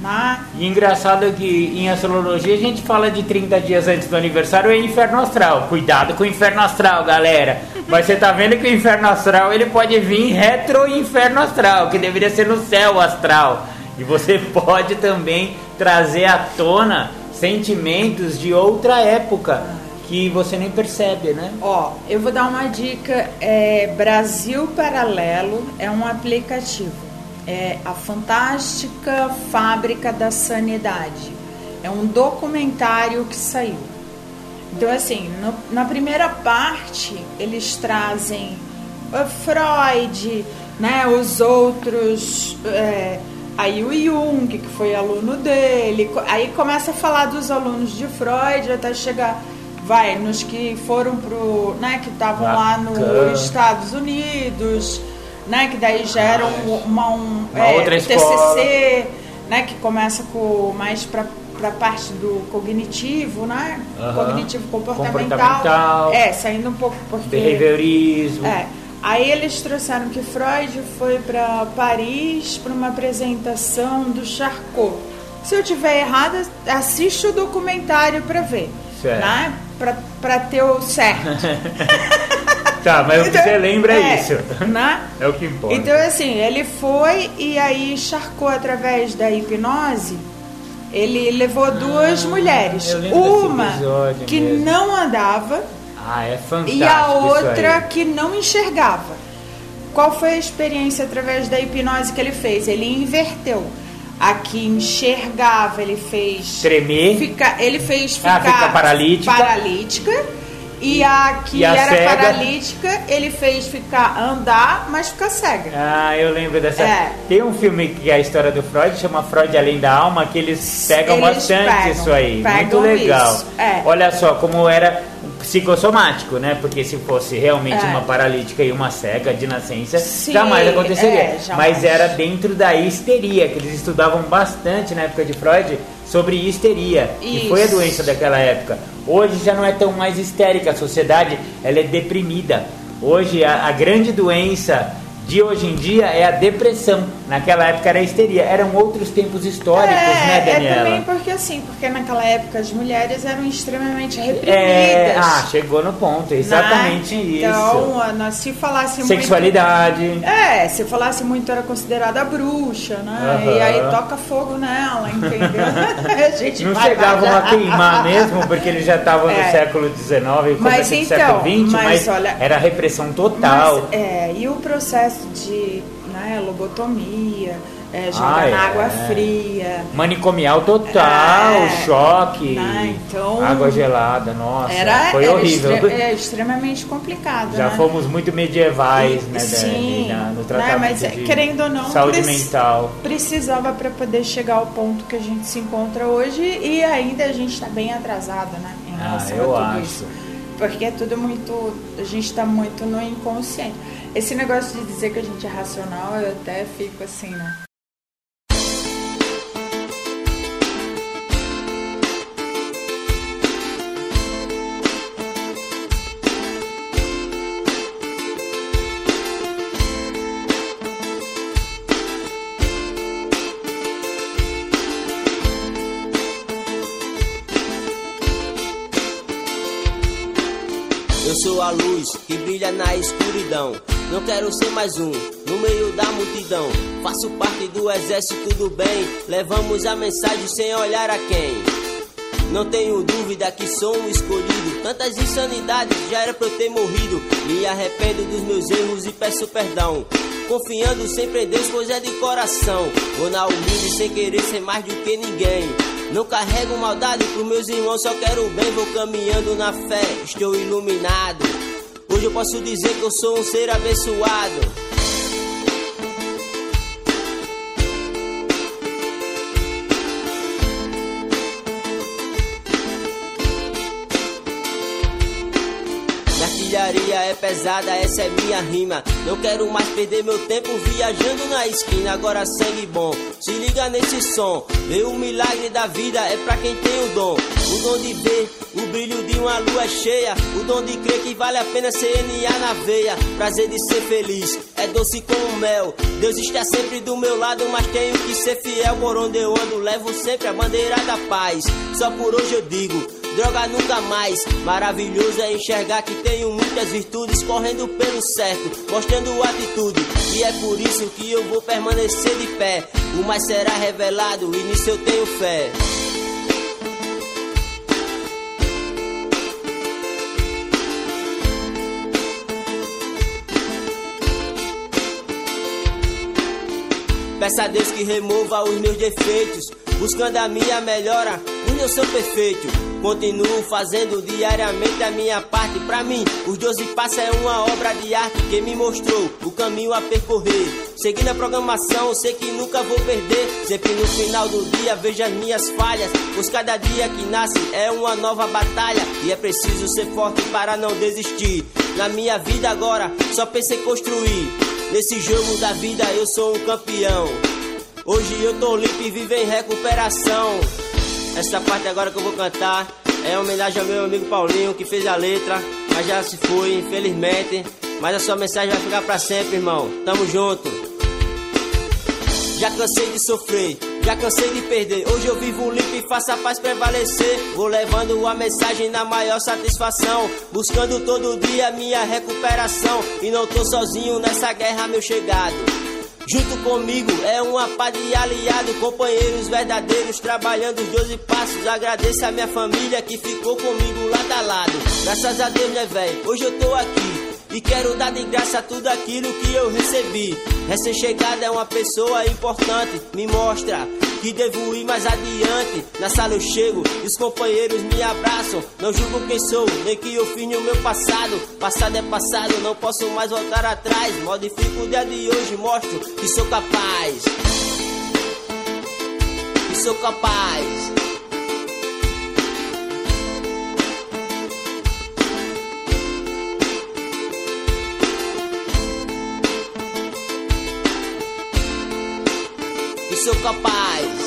né? E engraçado é que em astrologia a gente fala de 30 dias antes do aniversário é inferno astral. Cuidado com o inferno astral, galera. Mas você tá vendo que o inferno astral ele pode vir retro inferno astral, que deveria ser no céu astral. E você pode também trazer à tona sentimentos de outra época que você nem percebe, né? Ó, eu vou dar uma dica. É, Brasil Paralelo é um aplicativo. É a fantástica fábrica da sanidade. É um documentário que saiu. Então, assim, no, na primeira parte, eles trazem Freud, né, os outros. É, aí o Jung, que foi aluno dele. Aí começa a falar dos alunos de Freud até chegar vai nos que foram pro, né, que estavam lá nos Estados Unidos, né, que daí geram uma, um, uma é, outra TCC, né, que começa com mais para para parte do cognitivo, né? Uhum. Cognitivo comportamental. comportamental. É, saindo um pouco porque behaviorismo. É. Aí eles trouxeram que Freud foi para Paris para uma apresentação do Charcot. Se eu tiver errada, assiste o documentário para ver, certo. né? para ter o certo. tá, mas então, o que então, você lembra é, é, isso. Né? É o que importa. Então, assim, ele foi e aí encharcou através da hipnose. Ele levou duas ah, mulheres. Uma que mesmo. não andava. Ah, é fantástico. E a outra que não enxergava. Qual foi a experiência através da hipnose que ele fez? Ele inverteu a que enxergava, ele fez tremer, fica, ele fez ficar ah, fica paralítica. paralítica e a que e a era cega? paralítica, ele fez ficar andar, mas ficar cega. Ah, eu lembro dessa. É. Tem um filme que é a história do Freud, chama Freud Além da Alma, que eles pegam eles bastante pegam, isso aí. Muito legal. É. Olha só como era psicossomático, né? Porque se fosse realmente é. uma paralítica e uma cega de nascença, Sim, jamais aconteceria. É, jamais. Mas era dentro da histeria, que eles estudavam bastante na época de Freud sobre histeria, Isso. que foi a doença daquela época. Hoje já não é tão mais histérica, a sociedade ela é deprimida. Hoje a, a grande doença de hoje em dia é a depressão. Naquela época era a histeria. Eram outros tempos históricos, é, né, Daniela? É também porque assim, porque naquela época as mulheres eram extremamente reprimidas. É, ah, chegou no ponto, exatamente né? isso. Então, se falasse Sexualidade. muito... É, se falasse muito era considerada bruxa, né? Uhum. E aí toca fogo nela, entendeu? a gente Não chegavam a queimar mesmo, porque eles já estavam é. no século XIX e começo do então, século XX, mas, mas olha, era repressão total. Mas, é, e o processo de né, lobotomia, é, jogar ah, na é. água fria. Manicomial total, é, choque, né, então, água gelada, nossa, era, foi era horrível. Extre é extremamente complicado. Já né? fomos muito medievais, e, né, sim, Dani, no tratamento né, mas, de querendo ou não, saúde mental. Precisava para poder chegar ao ponto que a gente se encontra hoje e ainda a gente está bem atrasado, né, em ah, relação ah, eu a tudo acho. isso. Porque é tudo muito. A gente está muito no inconsciente. Esse negócio de dizer que a gente é racional, eu até fico assim, né? Eu sou a luz que brilha na escuridão. Não quero ser mais um no meio da multidão. Faço parte do exército do bem. Levamos a mensagem sem olhar a quem. Não tenho dúvida que sou um escolhido. Tantas insanidades já era pra eu ter morrido. Me arrependo dos meus erros e peço perdão. Confiando sempre em Deus, pois é de coração. Vou na humilde sem querer ser mais do que ninguém. Não carrego maldade pros meus irmãos, só quero o bem. Vou caminhando na fé, estou iluminado. Hoje eu posso dizer que eu sou um ser abençoado. É pesada, essa é minha rima. Não quero mais perder meu tempo viajando na esquina. Agora sangue bom, se liga nesse som. Ver o milagre da vida é pra quem tem o dom. O dom de ver o brilho de uma lua cheia. O dom de crer que vale a pena CNA na veia. Prazer de ser feliz, é doce como mel. Deus está sempre do meu lado, mas tenho que ser fiel. Por onde eu ando, levo sempre a bandeira da paz. Só por hoje eu digo droga nunca mais. Maravilhoso é enxergar que tenho muitas virtudes correndo pelo certo, mostrando atitude. E é por isso que eu vou permanecer de pé. O mais será revelado e nisso eu tenho fé. Peça a Deus que remova os meus defeitos, buscando a minha melhora. Eu sou perfeito. Continuo fazendo diariamente a minha parte. Pra mim, os 12 passos é uma obra de arte que me mostrou o caminho a percorrer. Seguindo a programação, sei que nunca vou perder. Sempre no final do dia vejo as minhas falhas. Pois cada dia que nasce é uma nova batalha. E é preciso ser forte para não desistir. Na minha vida agora, só pensei construir. Nesse jogo da vida eu sou um campeão. Hoje eu tô limpo e vivo em recuperação. Essa parte agora que eu vou cantar é homenagem ao meu amigo Paulinho que fez a letra, mas já se foi, infelizmente. Mas a sua mensagem vai ficar para sempre, irmão. Tamo junto. Já cansei de sofrer, já cansei de perder. Hoje eu vivo limpo e faço a paz prevalecer. Vou levando a mensagem na maior satisfação. Buscando todo dia minha recuperação. E não tô sozinho nessa guerra, meu chegado. Junto comigo é uma pá de aliado, companheiros verdadeiros, trabalhando os 12 passos. Agradeço a minha família que ficou comigo lado a lado. Graças a Deus, né, velho? Hoje eu tô aqui. E quero dar de graça tudo aquilo que eu recebi. Recém-chegada é uma pessoa importante, me mostra que devo ir mais adiante. Na sala eu chego e os companheiros me abraçam. Não julgo quem sou, nem que eu fiz no meu passado. Passado é passado, não posso mais voltar atrás. Modifico o dia de hoje, mostro que sou capaz. Que sou capaz. Sou capaz.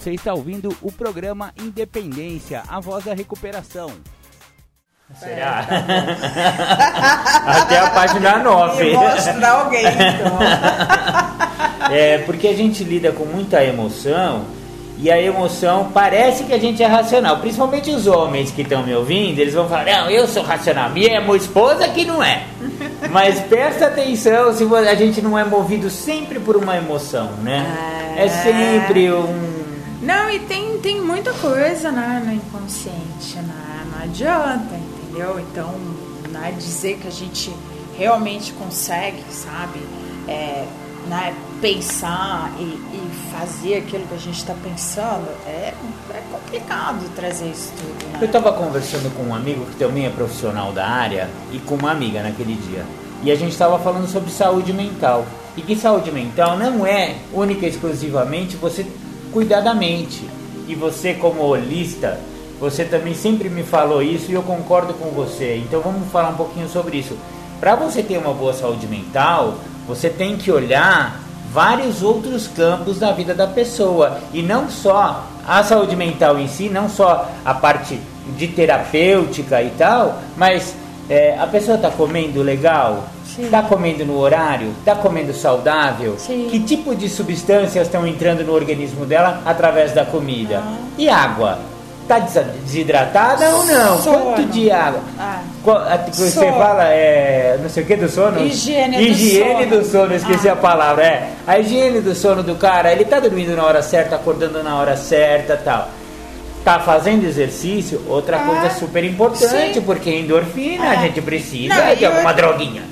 Você está ouvindo o programa Independência, a voz da recuperação. Será? É, Até a página 9. Mostrar alguém, então. é, porque a gente lida com muita emoção e a emoção parece que a gente é racional. Principalmente os homens que estão me ouvindo, eles vão falar: Não, eu sou racional. Minha esposa que não é. Mas presta atenção se a gente não é movido sempre por uma emoção, né? É, é sempre um não, e tem, tem muita coisa né, no inconsciente, né? não adianta, entendeu? Então, né, dizer que a gente realmente consegue, sabe, é, né, pensar e, e, fazer aquilo que a gente está pensando, é, é complicado trazer isso tudo. Né? Eu estava conversando com um amigo que também é profissional da área e com uma amiga naquele dia. E a gente estava falando sobre saúde mental. E que saúde mental não é única e exclusivamente você cuidar da mente. E você, como holista, você também sempre me falou isso e eu concordo com você. Então vamos falar um pouquinho sobre isso. Para você ter uma boa saúde mental, você tem que olhar vários outros campos da vida da pessoa e não só a saúde mental em si, não só a parte de terapêutica e tal, mas é, a pessoa está comendo legal, está comendo no horário, está comendo saudável, Sim. que tipo de substâncias estão entrando no organismo dela através da comida e água. Está desidratada ou não? Sono. Quanto de água? Ah. A- Você Sono. fala, é, não sei o que do sono? Higiene do Higiene sono. do sono, esqueci Ah. a palavra. É, a higiene do sono do cara, ele tá dormindo na hora certa, acordando na hora certa tal. Tá fazendo exercício, outra Ah, coisa super importante, sim. porque endorfina a É. gente precisa Não, de alguma outra- droguinha.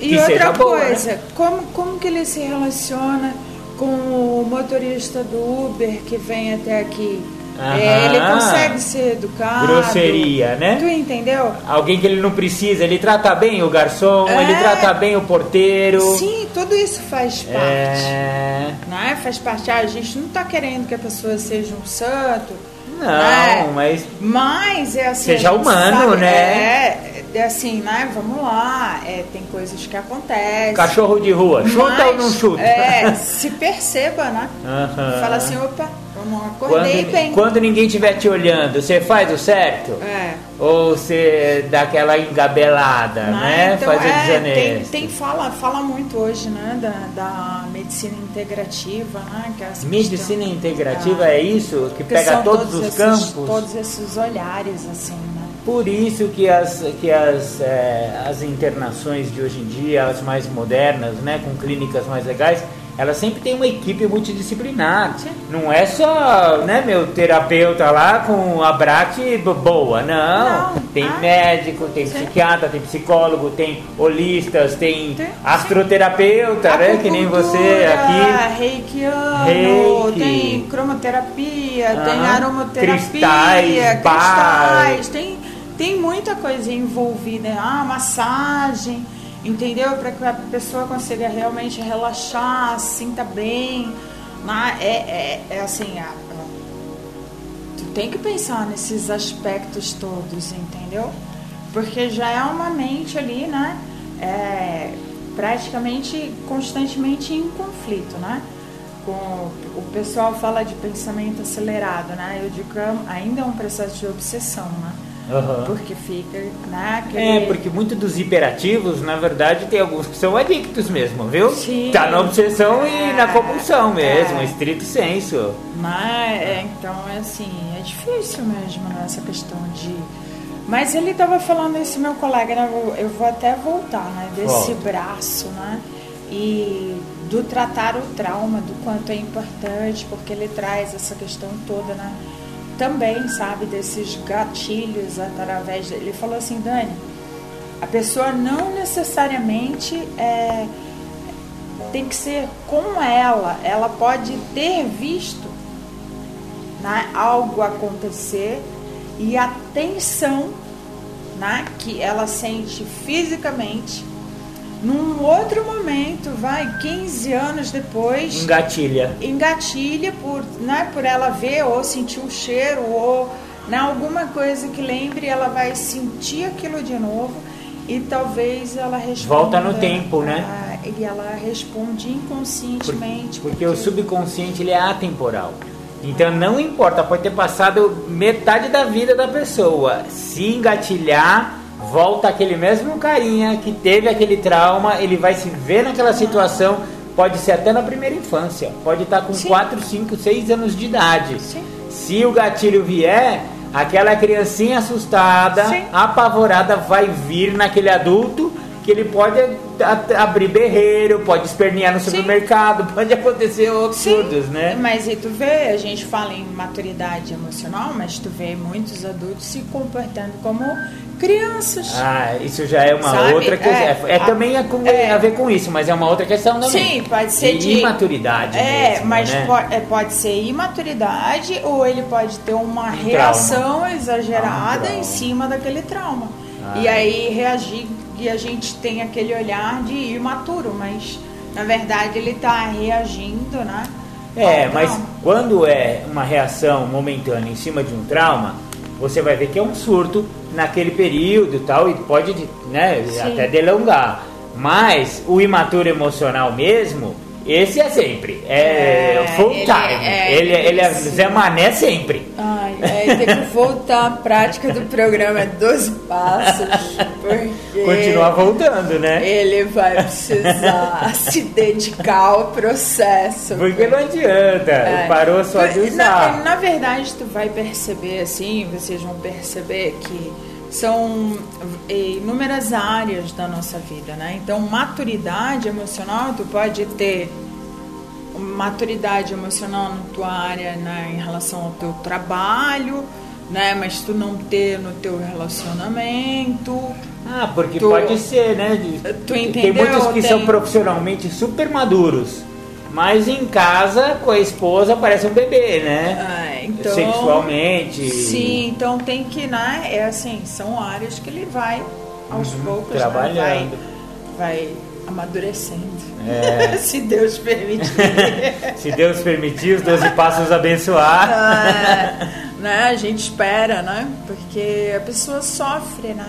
E que outra seja boa, né? coisa, como, como que ele se relaciona com o motorista do Uber que vem até aqui? Aham. É, ele consegue ser educado. Grosseria, né? Tu entendeu? Alguém que ele não precisa, ele trata bem o garçom, É. ele trata bem o porteiro. Sim, tudo isso faz parte. É. Né? Faz parte. Ah, a gente não tá querendo que a pessoa seja um santo. Não, né? mas Mas é assim. Seja humano, sabe, né? É, é assim, né? Vamos lá. É, tem coisas que acontecem. cachorro de rua, chuta Mas, ou não chuta? É, se perceba, né? Fala assim, opa, não acordei Quando, bem. quando ninguém estiver te olhando, você faz o certo? É. Ou você dá aquela engabelada, né? Então, faz é, tem, desonesto. tem fala, fala muito hoje, né, da, da medicina integrativa, né? Que é Medicina questão- integrativa Ah, é isso? Que pega são todos, os esses, campos? Todos esses olhares, assim, né? Por isso que as, que as, é, as internações de hoje em dia, as mais modernas, né, com clínicas mais legais, elas sempre têm uma equipe multidisciplinar. Sim. Não é só, né, meu terapeuta lá com a bo- boa, não. Não. Tem Ah. médico, tem Sim. psiquiatra, tem psicólogo, tem holistas, tem Tem, sim. astroterapeuta, né, que nem você aqui. Reikiano, Reiki. tem cromoterapia, Aham. tem aromaterapia, Cristais, cristais, tem, tem muita coisa envolvida. Ah, massagem, entendeu? Para que a pessoa consiga realmente relaxar, sinta bem. né? É, é, é assim, a- tu tem que pensar nesses aspectos todos, entendeu? Porque já é uma mente ali, né? É, praticamente constantemente em conflito, né? Com, o pessoal fala de pensamento acelerado, né? Eu digo que é- ainda é um processo de obsessão, né? Aham. Porque fica, né? É, porque muitos dos hiperativos, na verdade, tem alguns que são adictos mesmo, viu? Sim. Tá na obsessão e na É, compulsão mesmo, é. estrito senso. Mas, é, então, é assim, é difícil mesmo né, essa questão de. Mas ele estava falando, esse meu colega, né, eu, eu vou até voltar, né, desse Volta. braço, né, e do tratar o trauma, do quanto é importante, porque ele traz essa questão toda, né, também, sabe, desses gatilhos através. Ele falou assim, Dani, a pessoa não necessariamente é, tem que ser com ela. Ela pode ter visto né, algo acontecer e a tensão né, que ela sente fisicamente, num outro momento, vai 15 anos depois, Engatilha. engatilha por, né, por ela ver ou sentir o cheiro ou né, alguma coisa que lembre, ela vai sentir aquilo de novo e talvez ela responda. Volta no tempo, né? ah, E ela responde inconscientemente. Porque o subconsciente ele é atemporal. Então não importa, pode ter passado metade da vida da pessoa. Se engatilhar, volta aquele mesmo carinha que teve aquele trauma, ele vai se ver naquela situação, pode ser até na primeira infância, pode estar com Sim. 4, 5, 6 anos de idade. Sim. Se o gatilho vier, aquela criancinha assustada, Sim. apavorada, vai vir naquele adulto que ele pode abrir berreiro, pode espernear no Sim. supermercado, pode acontecer absurdos, Sim, né? Mas e tu vê, a gente fala em maturidade emocional, mas tu vê muitos adultos se comportando como crianças. Ah, isso já é uma Sabe? outra questão. É, É, é também a, é. a ver com isso, mas é uma outra questão também. Sim, pode ser de, imaturidade É, mesmo, mas né? po- é, pode ser imaturidade ou ele pode ter uma Um reação exagerada trauma. em cima daquele trauma. Ah. E aí reagir e a gente tem aquele olhar de imaturo, mas na verdade ele está reagindo, né? É, mas trauma. quando é uma reação momentânea em cima de um trauma, você vai ver que é um surto naquele período e tal, e pode né, Sim. até delongar. Mas o imaturo emocional mesmo, Esse é sempre. É, é full time. É, ele, é, ele, é Zé Mané sempre. Ai, é, tem que voltar à prática do programa 12 Passos. Porque Continuar voltando, né? Ele vai precisar se dedicar ao processo. Porque não adianta. É. Parou só de usar. Na, na verdade, tu vai perceber assim, vocês vão perceber que são inúmeras áreas da nossa vida, né? Então, maturidade emocional, tu pode ter maturidade emocional na tua área né, em relação ao teu trabalho, né? Mas tu não ter no teu relacionamento. Ah, porque tu, pode ser, né? Tu entendeu? Tem muitos que Tem... são profissionalmente super maduros. Mas em casa, com a esposa, parece um bebê, né? Ah, então, Sexualmente. Sim, então tem que, né? É assim, são áreas que ele vai aos uhum, poucos, trabalhando. Né, vai, vai amadurecendo. É. Se Deus permitir. Se Deus permitir, os 12 passos abençoar. É, né? A gente espera, né? Porque a pessoa sofre, né?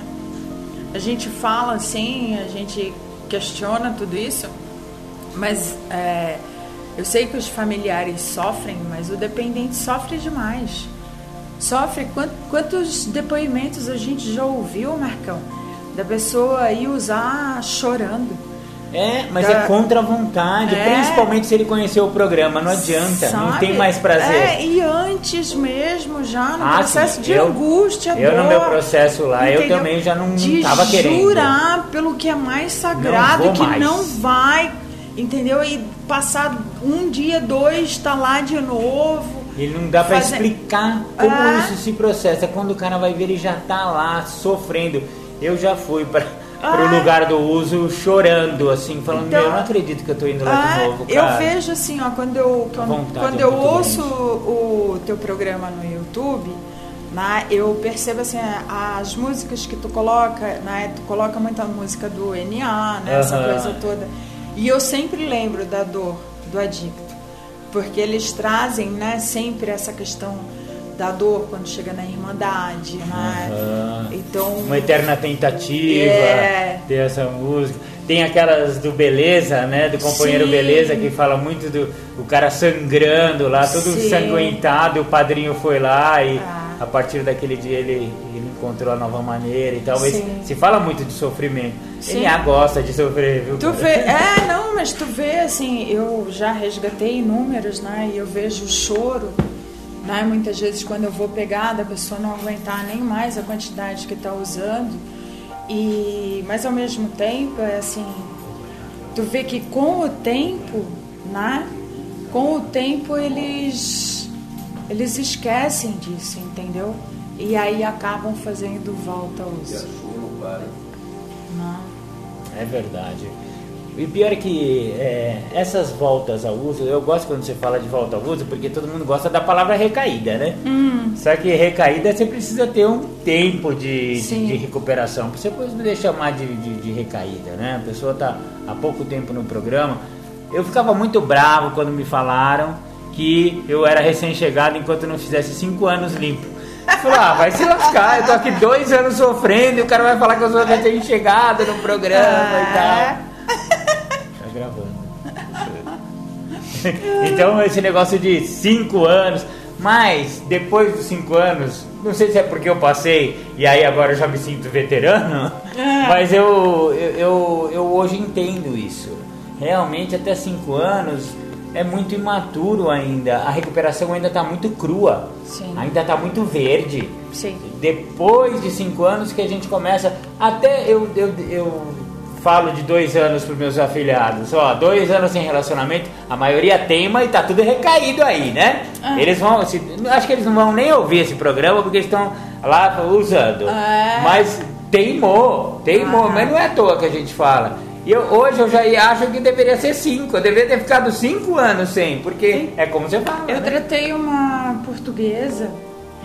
A gente fala assim, a gente questiona tudo isso, mas é, eu sei que os familiares sofrem, mas o dependente sofre demais. Sofre. Quantos depoimentos a gente já ouviu, Marcão? Da pessoa aí usar chorando. É, mas da... é contra a vontade, é... principalmente se ele conheceu o programa, não adianta, Sabe? não tem mais prazer. É, e antes mesmo, já no ah, processo sim. de eu, angústia, Eu dor, no meu processo lá, entendeu? eu também já não estava querendo. jurar pelo que é mais sagrado, que mais. não vai entendeu? E passar um dia, dois, tá lá de novo. Ele não dá para explicar como ah. isso se processa. Quando o cara vai ver, ele já tá lá sofrendo. Eu já fui para ah. o lugar do uso chorando, assim, falando, então, meu, eu não acredito que eu tô indo lá ah, de novo, cara. Eu vejo assim, ó, quando eu, quando, quando é eu ouço o, o teu programa no YouTube, né, eu percebo assim, as músicas que tu coloca, né, tu coloca muita música do NA, né, essa coisa toda. E eu sempre lembro da dor do adicto, porque eles trazem, né, sempre essa questão da dor quando chega na irmandade, né? Uhum. Então uma eterna tentativa é... ter essa música. Tem aquelas do Beleza, né? Do companheiro Sim. Beleza que fala muito do o cara sangrando lá, todo Sim. sanguentado. O padrinho foi lá e ah. A partir daquele dia ele, ele encontrou a nova maneira e talvez se fala muito de sofrimento. Sim. Ele gosta de sofrer, viu? Tu vê, é, não, mas tu vê assim, eu já resgatei números, né? E eu vejo o choro, né? Muitas vezes quando eu vou pegar da pessoa não aguentar nem mais a quantidade que está usando. E mas ao mesmo tempo é assim, tu vê que com o tempo, né? Com o tempo eles eles esquecem disso, entendeu? E aí acabam fazendo volta ao uso. É verdade. E pior é que é, essas voltas ao uso, eu gosto quando você fala de volta ao uso, porque todo mundo gosta da palavra recaída, né? Hum. Só que recaída você precisa ter um tempo de, de, de recuperação. Você poderia chamar de, de, de, recaída, né? A pessoa está há pouco tempo no programa. Eu ficava muito bravo quando me falaram que eu era recém-chegado enquanto não fizesse cinco anos limpo. Falou, ah, vai se lascar, eu tô aqui dois anos sofrendo e o cara vai falar que eu sou recém-chegado no programa ah. e tal. Tá gravando. Então esse negócio de cinco anos, mas depois dos cinco anos, não sei se é porque eu passei e aí agora eu já me sinto veterano, ah. mas eu, eu, eu, eu hoje entendo isso. Realmente até cinco anos é muito imaturo ainda. A recuperação ainda está muito crua. Sim. Ainda está muito verde. Sim. Depois de cinco anos que a gente começa. Até eu, eu, eu falo de dois anos para meus afiliados. Ó, dois anos sem relacionamento, a maioria teima e tá tudo recaído aí, né? Ah. Eles vão. Se, acho que eles não vão nem ouvir esse programa porque estão lá usando. Ah. Mas teimou, teimou, ah. mas não é à toa que a gente fala. E eu, hoje eu já acho que deveria ser cinco. Eu deveria ter ficado cinco anos sem, porque Sim. é como você fala. Eu né? tratei uma portuguesa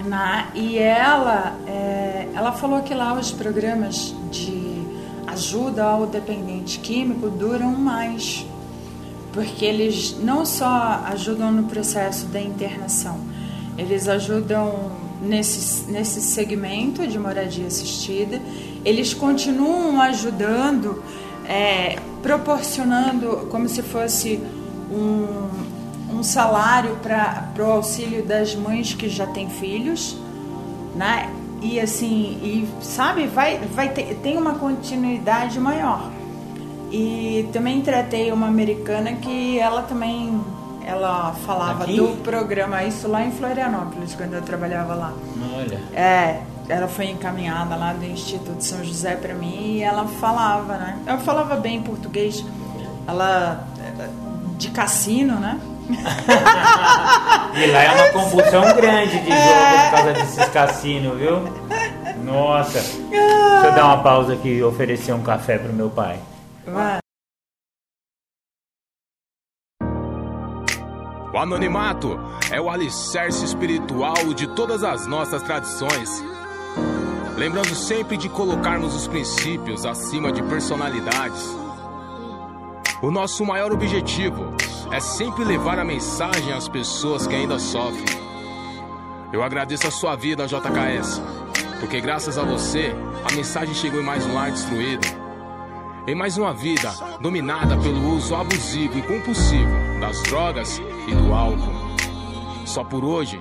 na, e ela, é, ela falou que lá os programas de ajuda ao dependente químico duram mais. Porque eles não só ajudam no processo da internação, eles ajudam nesse, nesse segmento de moradia assistida, eles continuam ajudando é, proporcionando como se fosse um, um salário para o auxílio das mães que já têm filhos, né? E assim, e sabe, vai, vai ter, tem uma continuidade maior. E também tratei uma americana que ela também ela falava Aqui? do programa isso lá em Florianópolis quando eu trabalhava lá. Olha. É, ela foi encaminhada lá do Instituto São José para mim e ela falava, né? Ela falava bem português. Ela de cassino, né? E lá é uma confusão grande de jogo por causa desses cassinos, viu? Nossa. Deixa eu dar uma pausa aqui e oferecer um café pro meu pai. Vai. O anonimato é o alicerce espiritual de todas as nossas tradições. Lembrando sempre de colocarmos os princípios acima de personalidades. O nosso maior objetivo é sempre levar a mensagem às pessoas que ainda sofrem. Eu agradeço a sua vida, JKS, porque graças a você, a mensagem chegou em mais um lar destruído. Em mais uma vida dominada pelo uso abusivo e compulsivo das drogas e do álcool. Só por hoje,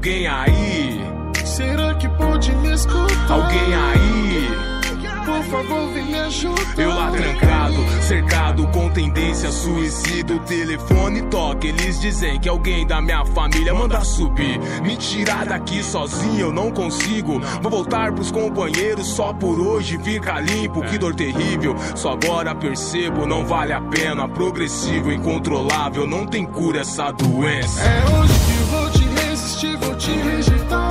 aí? Será que pode me escutar? Alguém aí? Por favor, vem me ajudar. Eu lá trancado, cercado com tendência suicida. O telefone toca, eles dizem que alguém da minha família manda subir. Me tirar daqui sozinho eu não consigo. Vou voltar pros companheiros só por hoje fica limpo. Que dor terrível, só agora percebo, não vale a pena. Progressivo, incontrolável, não tem cura essa doença. É hoje que vou vou te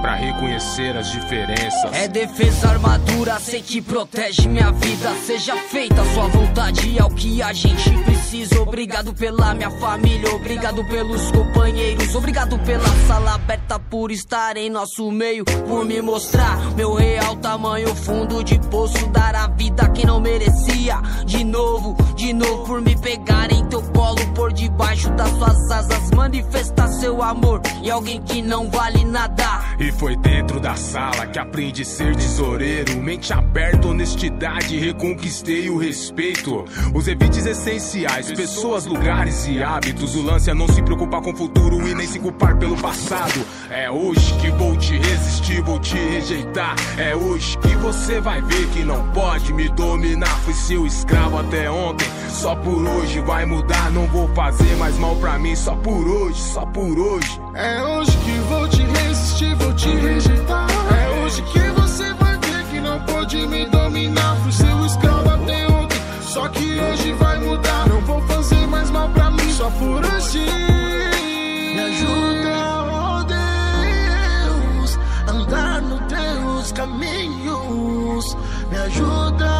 para reconhecer as diferenças. É defesa, armadura, sei que protege minha vida. Seja feita sua vontade, é o que a gente precisa. Obrigado pela minha família, obrigado pelos companheiros, obrigado pela sala aberta por estar em nosso meio, por me mostrar meu real tamanho, fundo de poço, dar a vida a quem não merecia. De novo, de novo, por me pegar em teu colo, por debaixo das suas asas, manifestar seu amor e alguém que não vale nada. E foi dentro da sala que aprendi a ser tesoureiro. Mente aberta, honestidade, reconquistei o respeito. Os evites essenciais, pessoas, lugares e hábitos. O lance é não se preocupar com o futuro e nem se culpar pelo passado. É hoje que vou te resistir, vou te rejeitar. É hoje que você vai ver que não pode me dominar. Fui seu escravo até ontem, só por hoje vai mudar. Não vou fazer mais mal pra mim, só por hoje, só por hoje. É hoje que vou te resistir, vou te rejeitar. É hoje que você vai ver que não pode me dominar. Fui seu escravo até ontem, só que hoje vai mudar. Não vou fazer mais mal pra mim, só por hoje. Me ajuda, oh Deus, a andar nos teus caminhos. Me ajuda,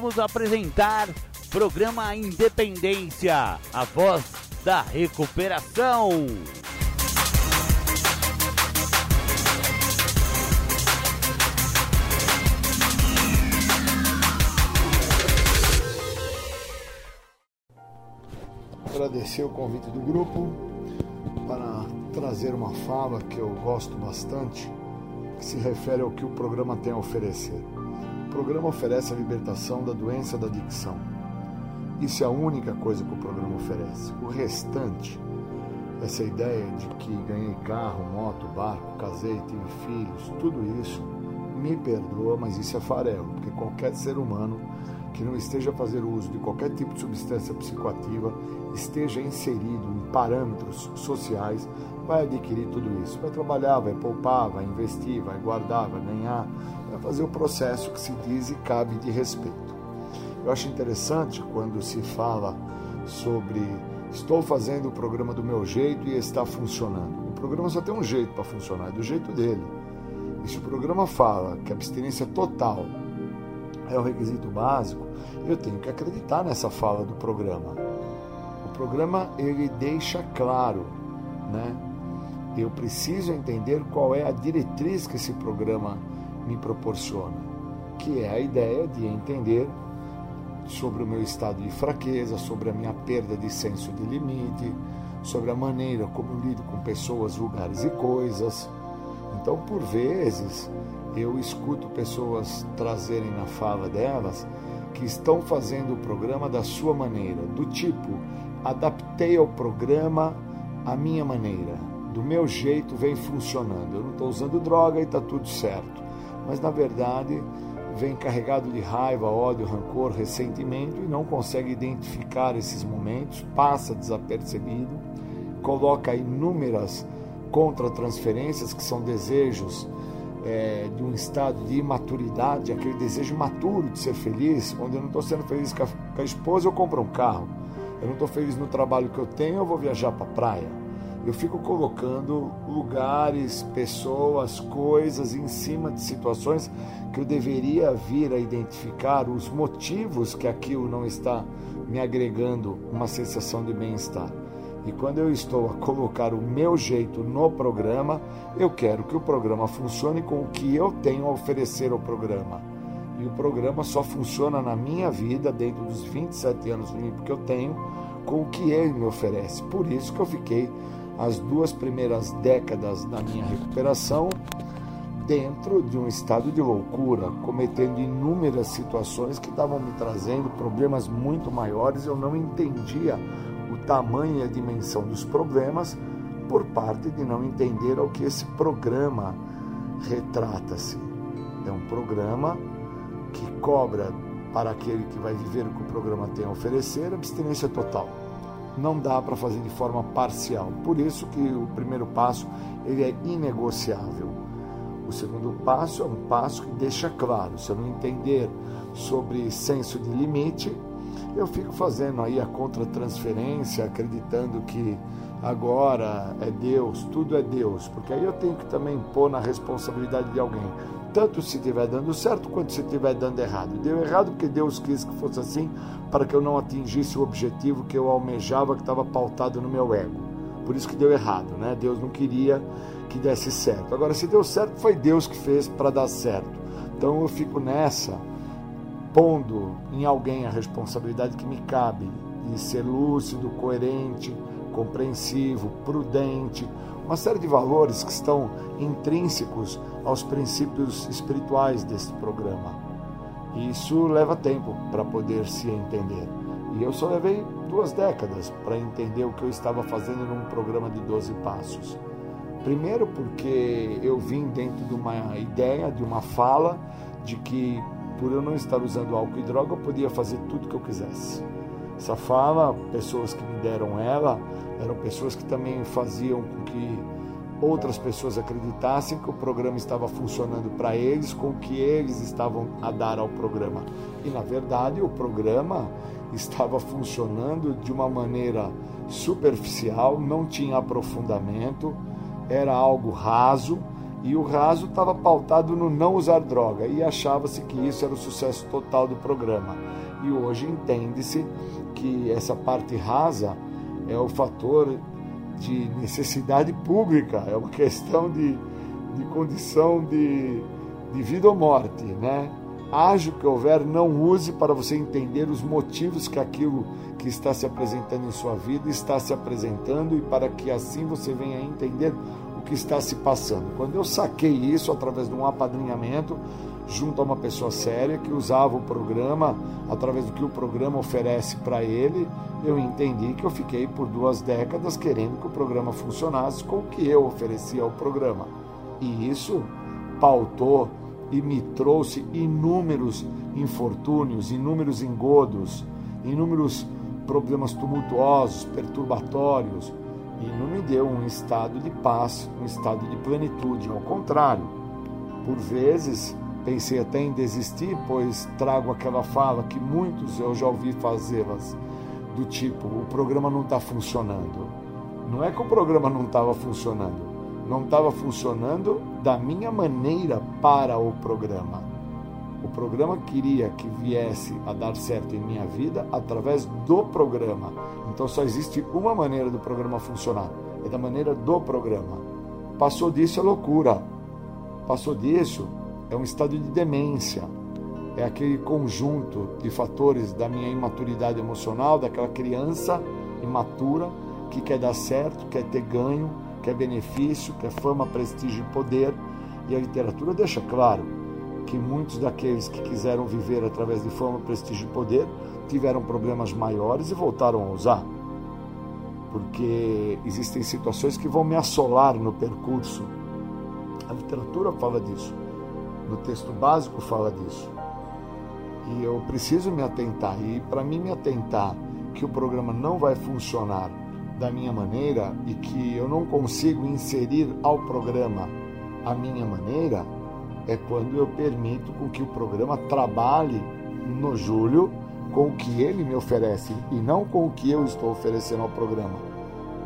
voltamos a apresentar programa Independência, a voz da recuperação. Agradecer o convite do grupo para trazer uma fala que eu gosto bastante, que se refere ao que o programa tem a oferecer. O programa oferece a libertação da doença da adicção. Isso é a única coisa que o programa oferece. O restante, essa ideia de que ganhei carro, moto, barco, casei, tive filhos, tudo isso, me perdoa, mas isso é farelo, porque qualquer ser humano que não esteja a fazer uso de qualquer tipo de substância psicoativa, esteja inserido em parâmetros sociais, vai adquirir tudo isso. Vai trabalhar, vai poupar, vai investir, vai guardar, vai ganhar, vai fazer o processo que se diz e cabe de respeito. Eu acho interessante quando se fala sobre estou fazendo o programa do meu jeito e está funcionando. O programa só tem um jeito para funcionar, é do jeito dele. E se o programa fala que a abstinência total é o requisito básico, eu tenho que acreditar nessa fala do programa. O programa ele deixa claro, né? Eu preciso entender qual é a diretriz que esse programa me proporciona, que é a ideia de entender sobre o meu estado de fraqueza, sobre a minha perda de senso de limite, sobre a maneira como eu lido com pessoas, lugares e coisas. Então, por vezes, eu escuto pessoas trazerem na fala delas que estão fazendo o programa da sua maneira, do tipo, adaptei ao programa a minha maneira, do meu jeito vem funcionando. Eu não estou usando droga e está tudo certo. Mas na verdade vem carregado de raiva, ódio, rancor, ressentimento e não consegue identificar esses momentos, passa desapercebido, coloca inúmeras contra-transferências que são desejos é, de um estado de imaturidade, aquele desejo maturo de ser feliz, onde eu não estou sendo feliz com a, com a esposa, eu compro um carro. Eu não estou feliz no trabalho que eu tenho, eu vou viajar para a praia. Eu fico colocando lugares, pessoas, coisas em cima de situações que eu deveria vir a identificar os motivos que aquilo não está me agregando uma sensação de bem-estar. E quando eu estou a colocar o meu jeito no programa, eu quero que o programa funcione com o que eu tenho a oferecer ao programa. E o programa só funciona na minha vida, dentro dos 27 anos limpo que eu tenho, com o que ele me oferece. Por isso que eu fiquei as duas primeiras décadas da minha recuperação dentro de um estado de loucura, cometendo inúmeras situações que estavam me trazendo problemas muito maiores. Eu não entendia o tamanho e a dimensão dos problemas por parte de não entender ao que esse programa retrata-se. É um programa que cobra para aquele que vai viver o que o programa tem a oferecer abstinência total. Não dá para fazer de forma parcial. Por isso que o primeiro passo ele é inegociável. O segundo passo é um passo que deixa claro, se eu não entender sobre senso de limite, eu fico fazendo aí a contra-transferência, acreditando que agora é Deus, tudo é Deus, porque aí eu tenho que também pôr na responsabilidade de alguém, tanto se estiver dando certo quanto se estiver dando errado. Deu errado porque Deus quis que fosse assim, para que eu não atingisse o objetivo que eu almejava, que estava pautado no meu ego. Por isso que deu errado, né? Deus não queria que desse certo. Agora, se deu certo, foi Deus que fez para dar certo. Então eu fico nessa pondo em alguém a responsabilidade que me cabe de ser lúcido, coerente, compreensivo, prudente, uma série de valores que estão intrínsecos aos princípios espirituais deste programa. Isso leva tempo para poder se entender. E eu só levei duas décadas para entender o que eu estava fazendo num programa de 12 passos. Primeiro, porque eu vim dentro de uma ideia, de uma fala, de que por eu não estar usando álcool e droga, eu podia fazer tudo que eu quisesse. Essa fala, pessoas que me deram ela, eram pessoas que também faziam com que outras pessoas acreditassem que o programa estava funcionando para eles, com o que eles estavam a dar ao programa. E na verdade, o programa estava funcionando de uma maneira superficial, não tinha aprofundamento, era algo raso E o raso estava pautado no não usar droga e achava-se que isso era o sucesso total do programa. E hoje entende-se que essa parte rasa é o fator de necessidade pública, é uma questão de, de condição de, de vida ou morte, né? Haja o que houver, não use para você entender os motivos que aquilo que está se apresentando em sua vida está se apresentando e para que assim você venha entender o que está se passando. Quando eu saquei isso através de um apadrinhamento junto a uma pessoa séria que usava o programa, através do que o programa oferece para ele, eu entendi que eu fiquei por duas décadas querendo que o programa funcionasse com o que eu oferecia ao programa. E isso pautou e me trouxe inúmeros infortúnios, inúmeros engodos, inúmeros problemas tumultuosos, perturbatórios, e não me deu um estado de paz, um estado de plenitude. Ao contrário, por vezes pensei até em desistir, pois trago aquela fala que muitos eu já ouvi fazê-las, do tipo: o programa não está funcionando. Não é que o programa não estava funcionando, não estava funcionando da minha maneira para o programa. O programa queria que viesse a dar certo em minha vida através do programa. Então só existe uma maneira do programa funcionar: é da maneira do programa. Passou disso é loucura. Passou disso é um estado de demência. É aquele conjunto de fatores da minha imaturidade emocional, daquela criança imatura que quer dar certo, quer ter ganho, quer benefício, quer fama, prestígio e poder. E a literatura deixa claro que muitos daqueles que quiseram viver através de fama, prestígio e poder tiveram problemas maiores e voltaram a usar. Porque existem situações que vão me assolar no percurso. A literatura fala disso. No texto básico fala disso. E eu preciso me atentar. E para mim me atentar que o programa não vai funcionar da minha maneira e que eu não consigo inserir ao programa a minha maneira, é quando eu permito com que o programa trabalhe no Júlio com o que ele me oferece e não com o que eu estou oferecendo ao programa.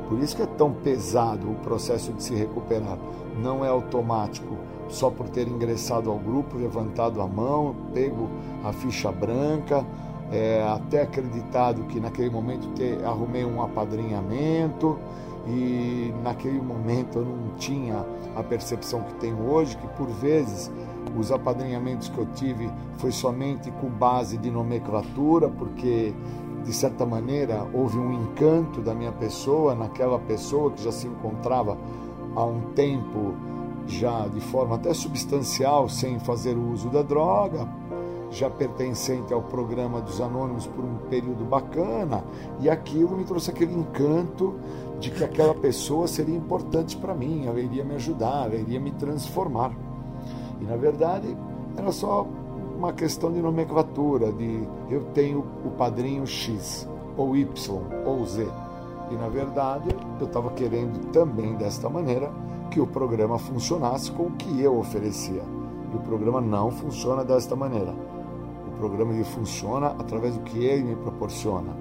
Por isso que é tão pesado o processo de se recuperar. Não é automático, só por ter ingressado ao grupo, levantado a mão, pego a ficha branca, é, até acreditado que naquele momento te, arrumei um apadrinhamento e naquele momento eu não tinha a percepção que tenho hoje, que por vezes os apadrinhamentos que eu tive foi somente com base de nomenclatura, porque de certa maneira houve um encanto da minha pessoa naquela pessoa que já se encontrava há um tempo já de forma até substancial sem fazer uso da droga, já pertencente ao programa dos anônimos por um período bacana, e aquilo me trouxe aquele encanto de que aquela pessoa seria importante para mim, ela iria me ajudar, ela iria me transformar. E na verdade era só uma questão de nomenclatura, de eu tenho o padrinho X, ou Y, ou Z. E na verdade eu estava querendo também desta maneira que o programa funcionasse com o que eu oferecia. E o programa não funciona desta maneira. O programa ele funciona através do que ele me proporciona.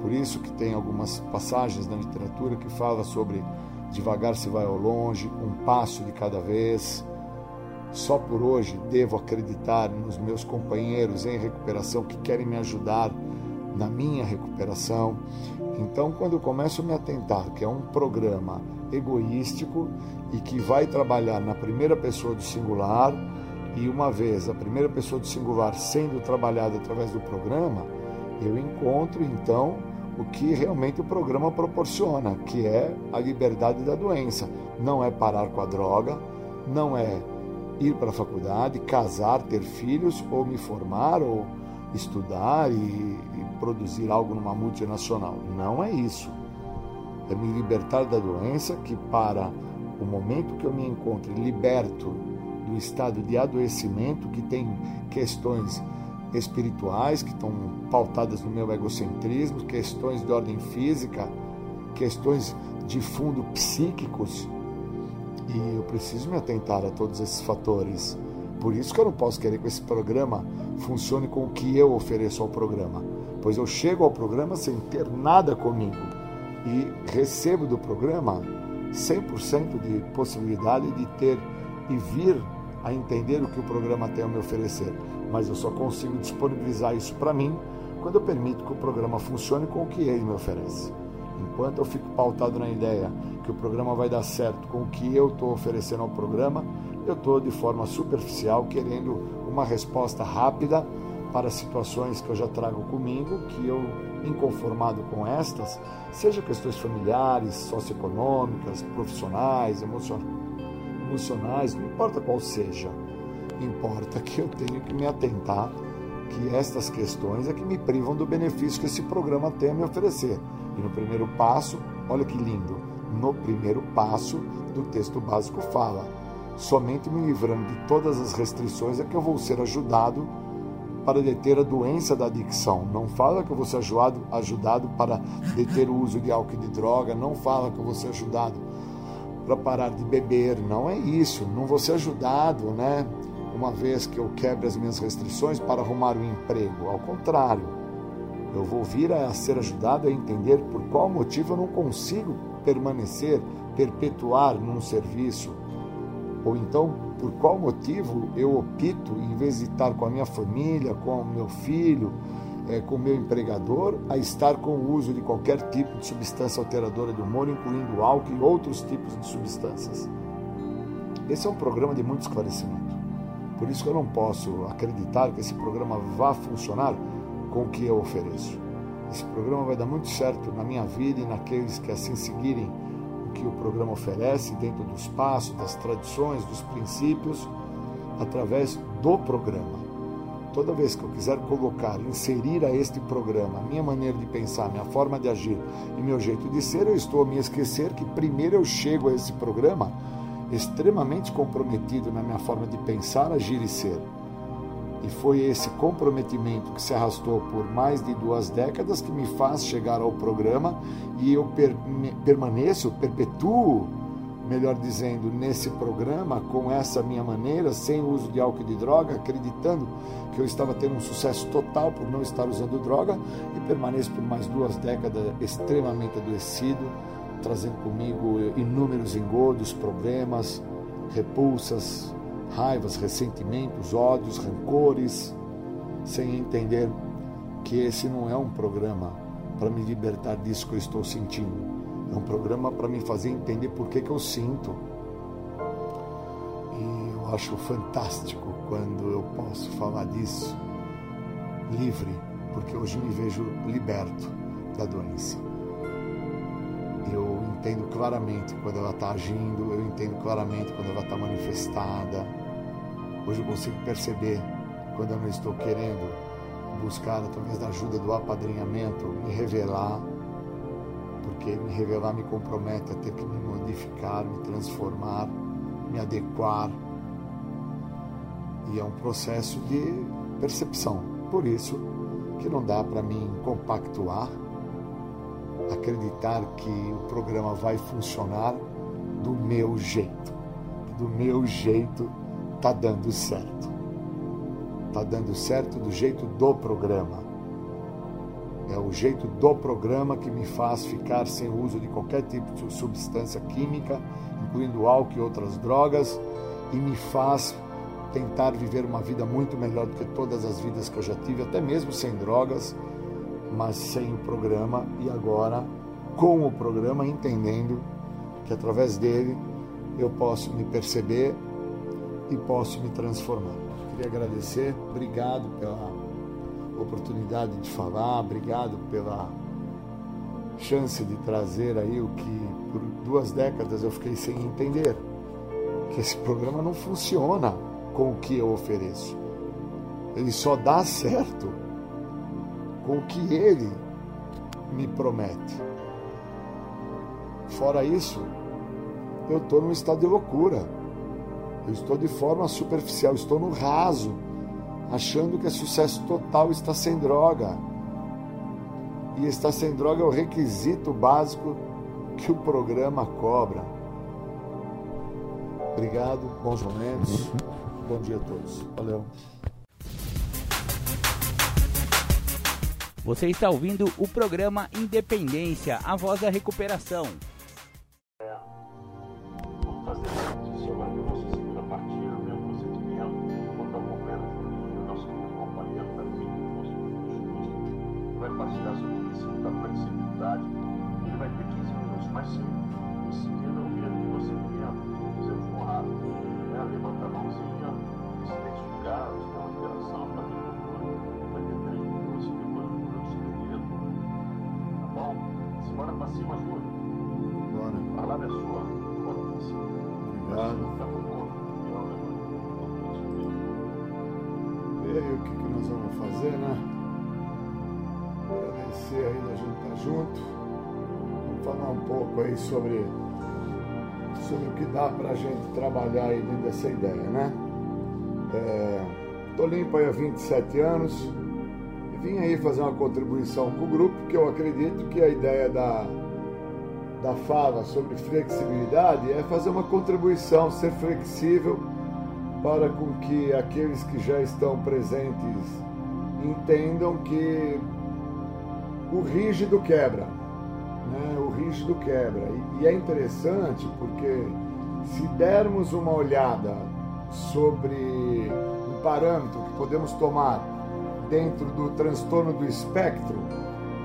Por isso que tem algumas passagens na literatura que fala sobre devagar se vai ao longe, um passo de cada vez. Só por hoje devo acreditar nos meus companheiros em recuperação que querem me ajudar na minha recuperação. Então, quando eu começo a me atentar que é um programa egoístico e que vai trabalhar na primeira pessoa do singular, e uma vez a primeira pessoa do singular sendo trabalhada através do programa, eu encontro então o que realmente o programa proporciona, que é a liberdade da doença. Não é parar com a droga, não é ir para a faculdade, casar, ter filhos, ou me formar, ou estudar e, produzir algo numa multinacional. Não é isso. É me libertar da doença que para o momento que eu me encontro liberto do estado de adoecimento, que tem questões espirituais que estão pautadas no meu egocentrismo, questões de ordem física, questões de fundo psíquicos, e eu preciso me atentar a todos esses fatores. Por isso que eu não posso querer que esse programa funcione com o que eu ofereço ao programa, pois eu chego ao programa sem ter nada comigo e recebo do programa 100% de possibilidade de ter e vir a entender o que o programa tem a me oferecer. Mas eu só consigo disponibilizar isso para mim quando eu permito que o programa funcione com o que ele me oferece. Enquanto eu fico pautado na ideia que o programa vai dar certo com o que eu estou oferecendo ao programa, eu estou de forma superficial querendo uma resposta rápida para situações que eu já trago comigo, que eu, inconformado com estas, seja questões familiares, socioeconômicas, profissionais, emocionais, não importa qual seja, importa que eu tenho que me atentar que estas questões é que me privam do benefício que esse programa tem a me oferecer. E no primeiro passo, olha que lindo, no primeiro passo do texto básico fala: somente me livrando de todas as restrições é que eu vou ser ajudado para deter a doença da adicção. Não fala que eu vou ser ajudado, ajudado para deter o uso de álcool e de droga, não fala que eu vou ser ajudado para parar de beber, não é isso. Não vou ser ajudado, né? Uma vez que eu quebre as minhas restrições para arrumar um emprego. Ao contrário, eu vou vir a ser ajudado a entender por qual motivo eu não consigo permanecer, perpetuar num serviço. Ou então, por qual motivo eu opto, em vez de estar com a minha família, com o meu filho, é, com o meu empregador, a estar com o uso de qualquer tipo de substância alteradora do humor, incluindo álcool e outros tipos de substâncias. Esse é um programa de muito esclarecimento. Por isso que eu não posso acreditar que esse programa vá funcionar com o que eu ofereço. Esse programa vai dar muito certo na minha vida e naqueles que assim seguirem que o programa oferece dentro dos passos, das tradições, dos princípios, através do programa. Toda vez que eu quiser colocar, inserir a este programa a minha maneira de pensar, minha forma de agir e meu jeito de ser, eu estou a me esquecer que primeiro eu chego a esse programa extremamente comprometido na minha forma de pensar, agir e ser. E foi esse comprometimento que se arrastou por mais de duas décadas que me faz chegar ao programa e eu per permaneço, perpetuo, melhor dizendo, nesse programa com essa minha maneira, sem uso de álcool e de droga, acreditando que eu estava tendo um sucesso total por não estar usando droga e permaneço por mais duas décadas extremamente adoecido, trazendo comigo inúmeros engodos, problemas, repulsas, raivas, ressentimentos, ódios, rancores, sem entender que esse não é um programa para me libertar disso que eu estou sentindo. É um programa para me fazer entender por que, que eu sinto. E eu acho fantástico quando eu posso falar disso livre, porque hoje me vejo liberto da doença. Eu entendo claramente quando ela está agindo, eu entendo claramente quando ela está manifestada Hoje eu consigo perceber quando eu não estou querendo buscar, através da ajuda do apadrinhamento, me revelar, porque me revelar me compromete a ter que me modificar, me transformar, me adequar. E é um processo de percepção. Por isso que não dá para mim compactuar, acreditar que o programa vai funcionar do meu jeito. Do meu jeito tá dando certo. Tá dando certo do jeito do programa. É o jeito do programa que me faz ficar sem uso de qualquer tipo de substância química, incluindo álcool e outras drogas, e me faz tentar viver uma vida muito melhor do que todas as vidas que eu já tive, até mesmo sem drogas, mas sem o programa e agora com o programa entendendo que através dele eu posso me perceber e posso me transformar. Queria agradecer, obrigado pela oportunidade de falar, obrigado pela chance de trazer aí o que por duas décadas eu fiquei sem entender, que esse programa não funciona com o que eu ofereço. Ele só dá certo com o que ele me promete. Fora isso, eu estou num estado de loucura. Eu estou de forma superficial, estou no raso, achando que é sucesso total está sem droga. E estar sem droga é o requisito básico que o programa cobra. Obrigado, bons momentos. Bom dia a todos. Valeu. Você está ouvindo o programa Independência, a voz da recuperação. Compartilhar sobre o princípio da flexibilidade. Ele vai ter 15 minutos, mas seguida eu queria que você dizer os honrado, né? levanta a mãozinha, se identificar, se der uma interação para mim, vai ter 3 minutos depois um minuto escrevido. Tá bom? Semana para cima, Júlio. Bora. A palavra é sua. Obrigado. Tá com conta. E aí, o que, que nós vamos fazer, né? Agradecer aí da gente estar junto. Vamos falar um pouco aí sobre, sobre o que dá pra gente trabalhar aí dentro dessa ideia, né? É, tô limpo aí há 27 anos e vim aí fazer uma contribuição com o grupo, que eu acredito que a ideia da, da fala sobre flexibilidade é fazer uma contribuição, ser flexível para com que aqueles que já estão presentes entendam que o rígido quebra, né? o rígido quebra. E, e é interessante porque se dermos uma olhada sobre um parâmetro que podemos tomar dentro do transtorno do espectro,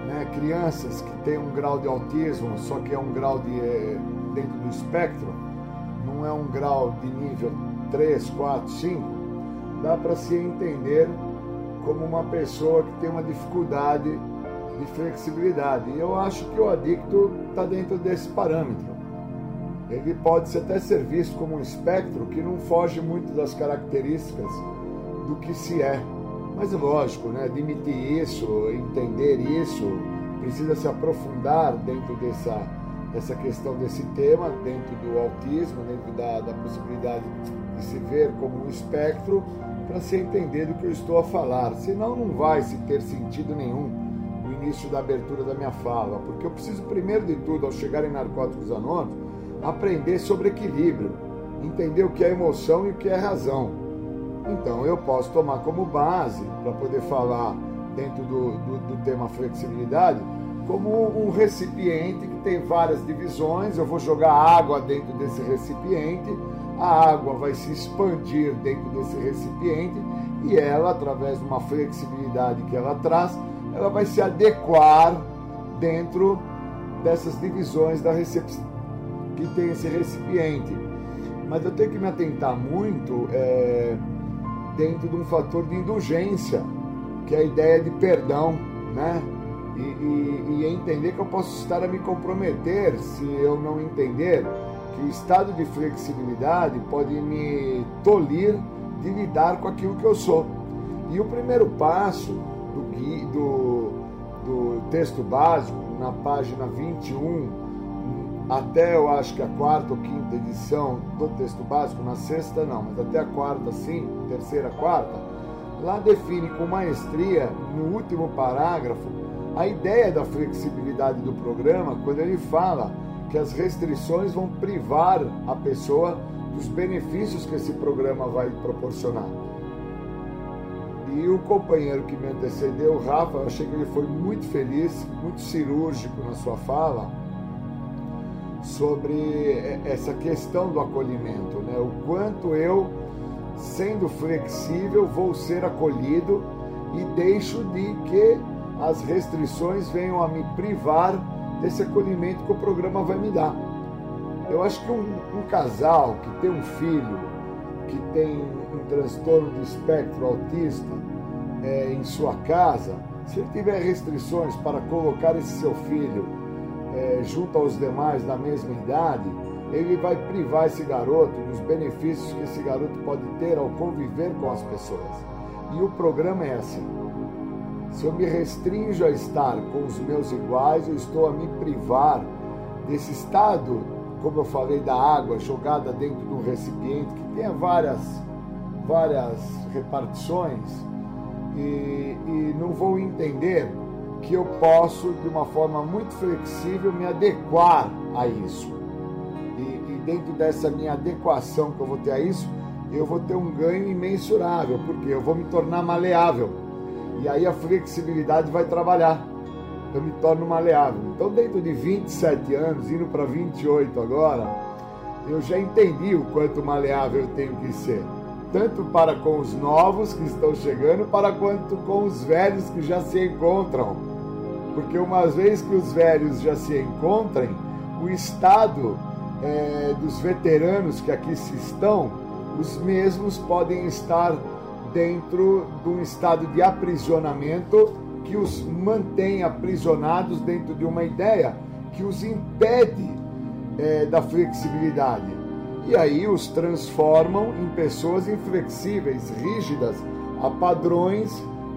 né? crianças que têm um grau de autismo, só que é um grau de, eh, dentro do espectro, não é um grau de nível 3, 4, 5, dá para se entender como uma pessoa que tem uma dificuldade de flexibilidade. E eu acho que o adicto está dentro desse parâmetro. Ele pode até ser visto como um espectro que não foge muito das características do que se é. Mas é lógico, né? admitir isso, entender isso, precisa se aprofundar dentro dessa, dessa questão desse tema, dentro do autismo, dentro da, da possibilidade de se ver como um espectro, para se entender do que eu estou a falar. Senão não vai se ter sentido nenhum início da abertura da minha fala, porque eu preciso primeiro de tudo, ao chegar em Narcóticos Anônimos, aprender sobre equilíbrio, entender o que é emoção e o que é razão. Então eu posso tomar como base, para poder falar dentro do, do, do tema flexibilidade, como um recipiente que tem várias divisões, eu vou jogar água dentro desse recipiente, a água vai se expandir dentro desse recipiente e ela, através de uma flexibilidade que ela traz, ela vai se adequar dentro dessas divisões da que tem esse recipiente. Mas eu tenho que me atentar muito é, dentro de um fator de indulgência, que é a ideia de perdão, né? E, e, e entender que eu posso estar a me comprometer se eu não entender que o estado de flexibilidade pode me tolir de lidar com aquilo que eu sou. E o primeiro passo do, do, do texto básico, na página 21, até eu acho que a quarta ou quinta edição do texto básico, na sexta não, mas até a quarta sim, terceira, quarta, lá define com maestria, no último parágrafo, a ideia da flexibilidade do programa, quando ele fala que as restrições vão privar a pessoa dos benefícios que esse programa vai proporcionar. E o companheiro que me antecedeu, o Rafa, eu achei que ele foi muito feliz, muito cirúrgico na sua fala sobre essa questão do acolhimento, né? O quanto eu, sendo flexível, vou ser acolhido e deixo de que as restrições venham a me privar desse acolhimento que o programa vai me dar. Eu acho que um, um casal que tem um filho que tem transtorno de espectro autista é, em sua casa, se ele tiver restrições para colocar esse seu filho é, junto aos demais da mesma idade, ele vai privar esse garoto dos benefícios que esse garoto pode ter ao conviver com as pessoas. E o programa é assim. Se eu me restringo a estar com os meus iguais, eu estou a me privar desse estado, como eu falei, da água jogada dentro de um recipiente que tenha várias, várias repartições e, e não vou entender que eu posso, de uma forma muito flexível, me adequar a isso. E, e, dentro dessa minha adequação que eu vou ter a isso, eu vou ter um ganho imensurável, porque eu vou me tornar maleável. E aí a flexibilidade vai trabalhar. Eu me torno maleável. Então, dentro de 27 anos, indo para 28 agora, eu já entendi o quanto maleável eu tenho que ser. Tanto para com os novos que estão chegando, para quanto com os velhos que já se encontram Porque uma vez que os velhos já se encontrem, o estado é, dos veteranos que aqui se estão, os mesmos podem estar dentro de um estado de aprisionamento que os mantém aprisionados dentro de uma ideia que os impede é, da flexibilidade. E aí os transformam em pessoas inflexíveis, rígidas, a padrões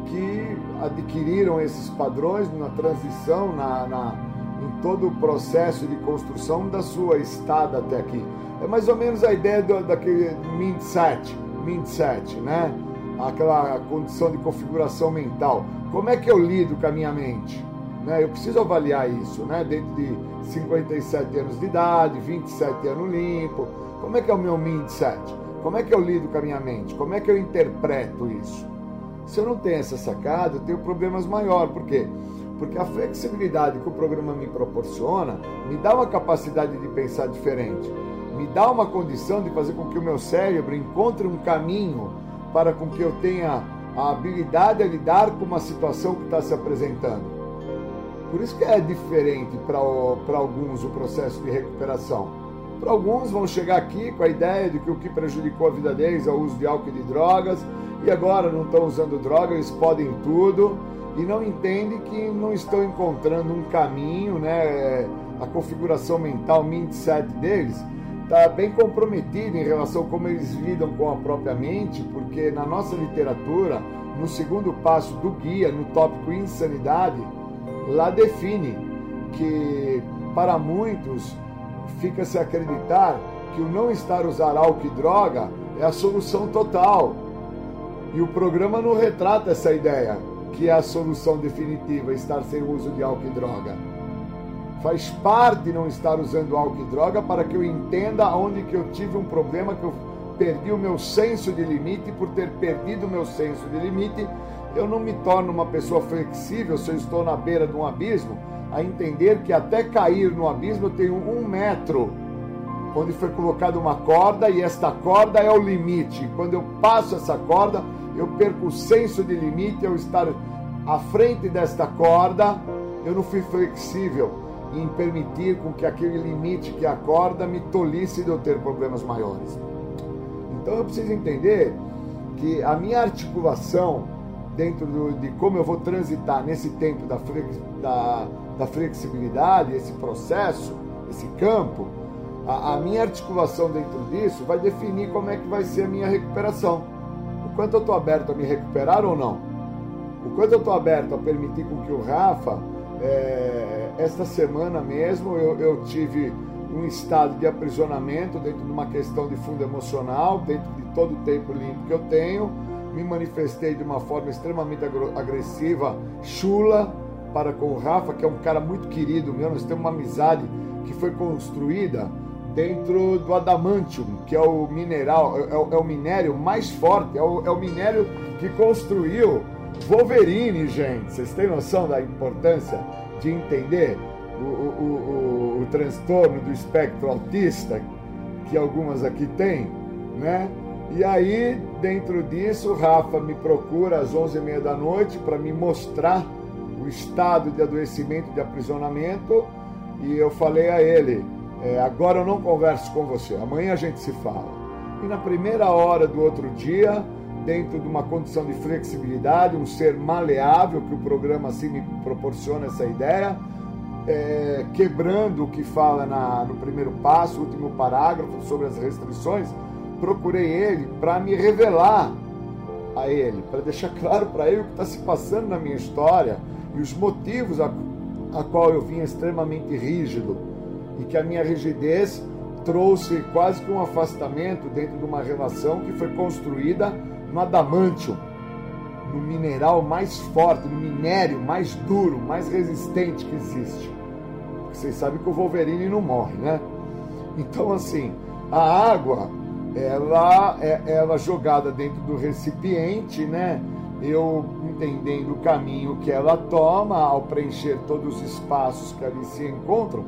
que adquiriram esses padrões na transição, na, na, em todo o processo de construção da sua estada até aqui. É mais ou menos a ideia do, daquele mindset, mindset, né? Aquela condição de configuração mental. Como é que eu lido com a minha mente? Né? Eu preciso avaliar isso, né? Dentro de 57 anos de idade, 27 anos limpo. Como é que é o meu mindset? Como é que eu lido com a minha mente? Como é que eu interpreto isso? Se eu não tenho essa sacada, eu tenho problemas maiores. Por quê? Porque a flexibilidade que o programa me proporciona me dá uma capacidade de pensar diferente, me dá uma condição de fazer com que o meu cérebro encontre um caminho para com que eu tenha a habilidade a lidar com uma situação que está se apresentando. Por isso que é diferente para alguns o processo de recuperação. Para alguns vão chegar aqui com a ideia de que o que prejudicou a vida deles é o uso de álcool e de drogas, e agora não estão usando droga, eles podem tudo, e não entendem que não estão encontrando um caminho, né? A configuração mental, mindset deles, está bem comprometida em relação a como eles lidam com a própria mente, porque na nossa literatura, no segundo passo do guia, no tópico insanidade, lá define que para muitos fica-se acreditar que o não estar usar álcool e droga é a solução total. E o programa não retrata essa ideia, que é a solução definitiva, estar sem uso de álcool e droga. Faz parte não estar usando álcool e droga para que eu entenda onde que eu tive um problema, que eu perdi o meu senso de limite, por ter perdido o meu senso de limite, eu não me torno uma pessoa flexível se eu estou na beira de um abismo, a entender que até cair no abismo eu tenho um metro, onde foi colocada uma corda e esta corda é o limite. Quando eu passo essa corda, eu perco o senso de limite, eu estar à frente desta corda, eu não fui flexível em permitir com que aquele limite que acorda me tolisse de eu ter problemas maiores. Então eu preciso entender que a minha articulação dentro do, de como eu vou transitar nesse tempo da, da, da flexibilidade, esse processo, esse campo, a, a, minha articulação dentro disso vai definir como é que vai ser a minha recuperação. O quanto eu estou aberto a me recuperar ou não. O quanto eu estou aberto a permitir com que o Rafa é, esta semana mesmo eu, eu tive um estado de aprisionamento dentro de uma questão de fundo emocional, dentro de todo o tempo limpo que eu tenho. Me manifestei de uma forma extremamente agressiva, chula, para com o Rafa, que é um cara muito querido meu. Nós temos uma amizade que foi construída dentro do adamantium, que é o mineral, é, é, é o minério mais forte, é o, é o minério que construiu Wolverine, gente. Vocês têm noção da importância de entender o, o, o, o transtorno do espectro autista que algumas aqui têm, né? E aí, dentro disso, o Rafa me procura às 11h30 da noite para me mostrar o estado de adoecimento, de aprisionamento. E eu falei a ele: é, agora eu não converso com você, amanhã a gente se fala. E na primeira hora do outro dia, dentro de uma condição de flexibilidade, um ser maleável, que o programa assim me proporciona essa ideia, é, quebrando o que fala na, no primeiro passo, último parágrafo, sobre as restrições, procurei ele para me revelar a ele, para deixar claro para ele o que está se passando na minha história e os motivos a, a qual eu vinha extremamente rígido e que a minha rigidez trouxe quase que um afastamento dentro de uma relação que foi construída no adamantium, no mineral mais forte, no minério mais duro, mais resistente que existe. Vocês sabem que o Wolverine não morre, né? Então, assim, a água, ela é ela jogada dentro do recipiente, né? Eu entendendo o caminho que ela toma ao preencher todos os espaços que ali se encontram.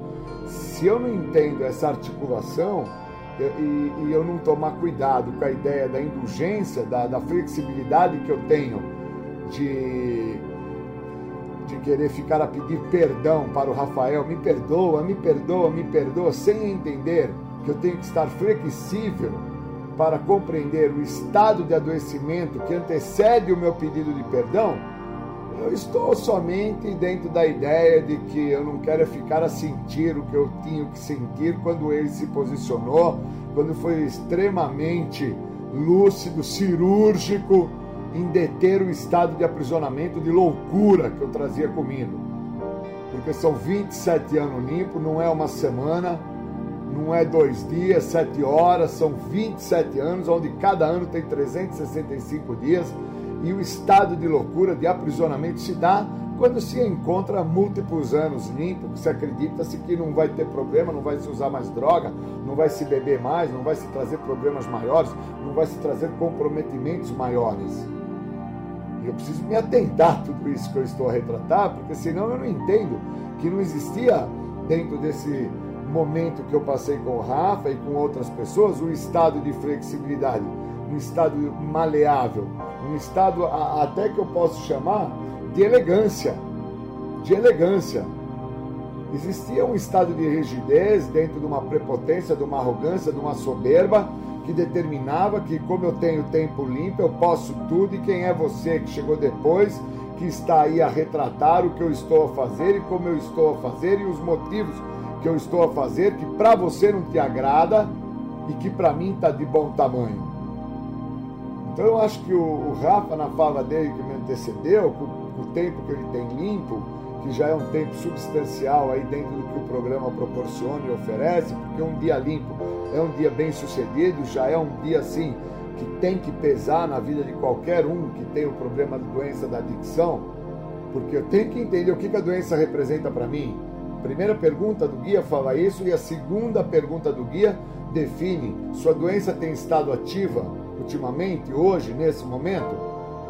Se eu não entendo essa articulação, e, e, eu não tomar cuidado com a ideia da indulgência, da, da flexibilidade que eu tenho de, de querer ficar a pedir perdão para o Rafael, me perdoa, me perdoa, me perdoa, sem entender que eu tenho que estar flexível para compreender o estado de adoecimento que antecede o meu pedido de perdão, eu estou somente dentro da ideia de que eu não quero ficar a sentir o que eu tinha que sentir quando ele se posicionou, quando foi extremamente lúcido, cirúrgico em deter o estado de aprisionamento de loucura que eu trazia comigo. Porque são 27 anos limpo, não é uma semana, não é dois dias, sete horas, são 27 anos, onde cada ano tem 365 dias, e o estado de loucura, de aprisionamento se dá quando se encontra múltiplos anos limpo, se acredita-se que não vai ter problema, não vai se usar mais droga, não vai se beber mais, não vai se trazer problemas maiores, não vai se trazer comprometimentos maiores. E eu preciso me atentar a tudo isso que eu estou a retratar, porque senão eu não entendo que não existia dentro desse momento que eu passei com o Rafa e com outras pessoas um estado de flexibilidade, um estado maleável, um estado até que eu posso chamar de elegância, de elegância. Existia um estado de rigidez dentro de uma prepotência, de uma arrogância, de uma soberba que determinava que, como eu tenho tempo limpo, eu posso tudo, e quem é você que chegou depois, que está aí a retratar o que eu estou a fazer e como eu estou a fazer e os motivos que eu estou a fazer, que para você não te agrada e que para mim está de bom tamanho. Então eu acho que o, o Rafa, na fala dele que me antecedeu, com o tempo que ele tem limpo, que já é um tempo substancial aí dentro do que o programa proporciona e oferece, porque um dia limpo é um dia bem sucedido, já é um dia assim que tem que pesar na vida de qualquer um que tem o problema da doença da adicção, porque eu tenho que entender o que a doença representa para mim. Primeira pergunta do guia fala isso e a segunda pergunta do guia define: sua doença tem estado ativa ultimamente, hoje, nesse momento?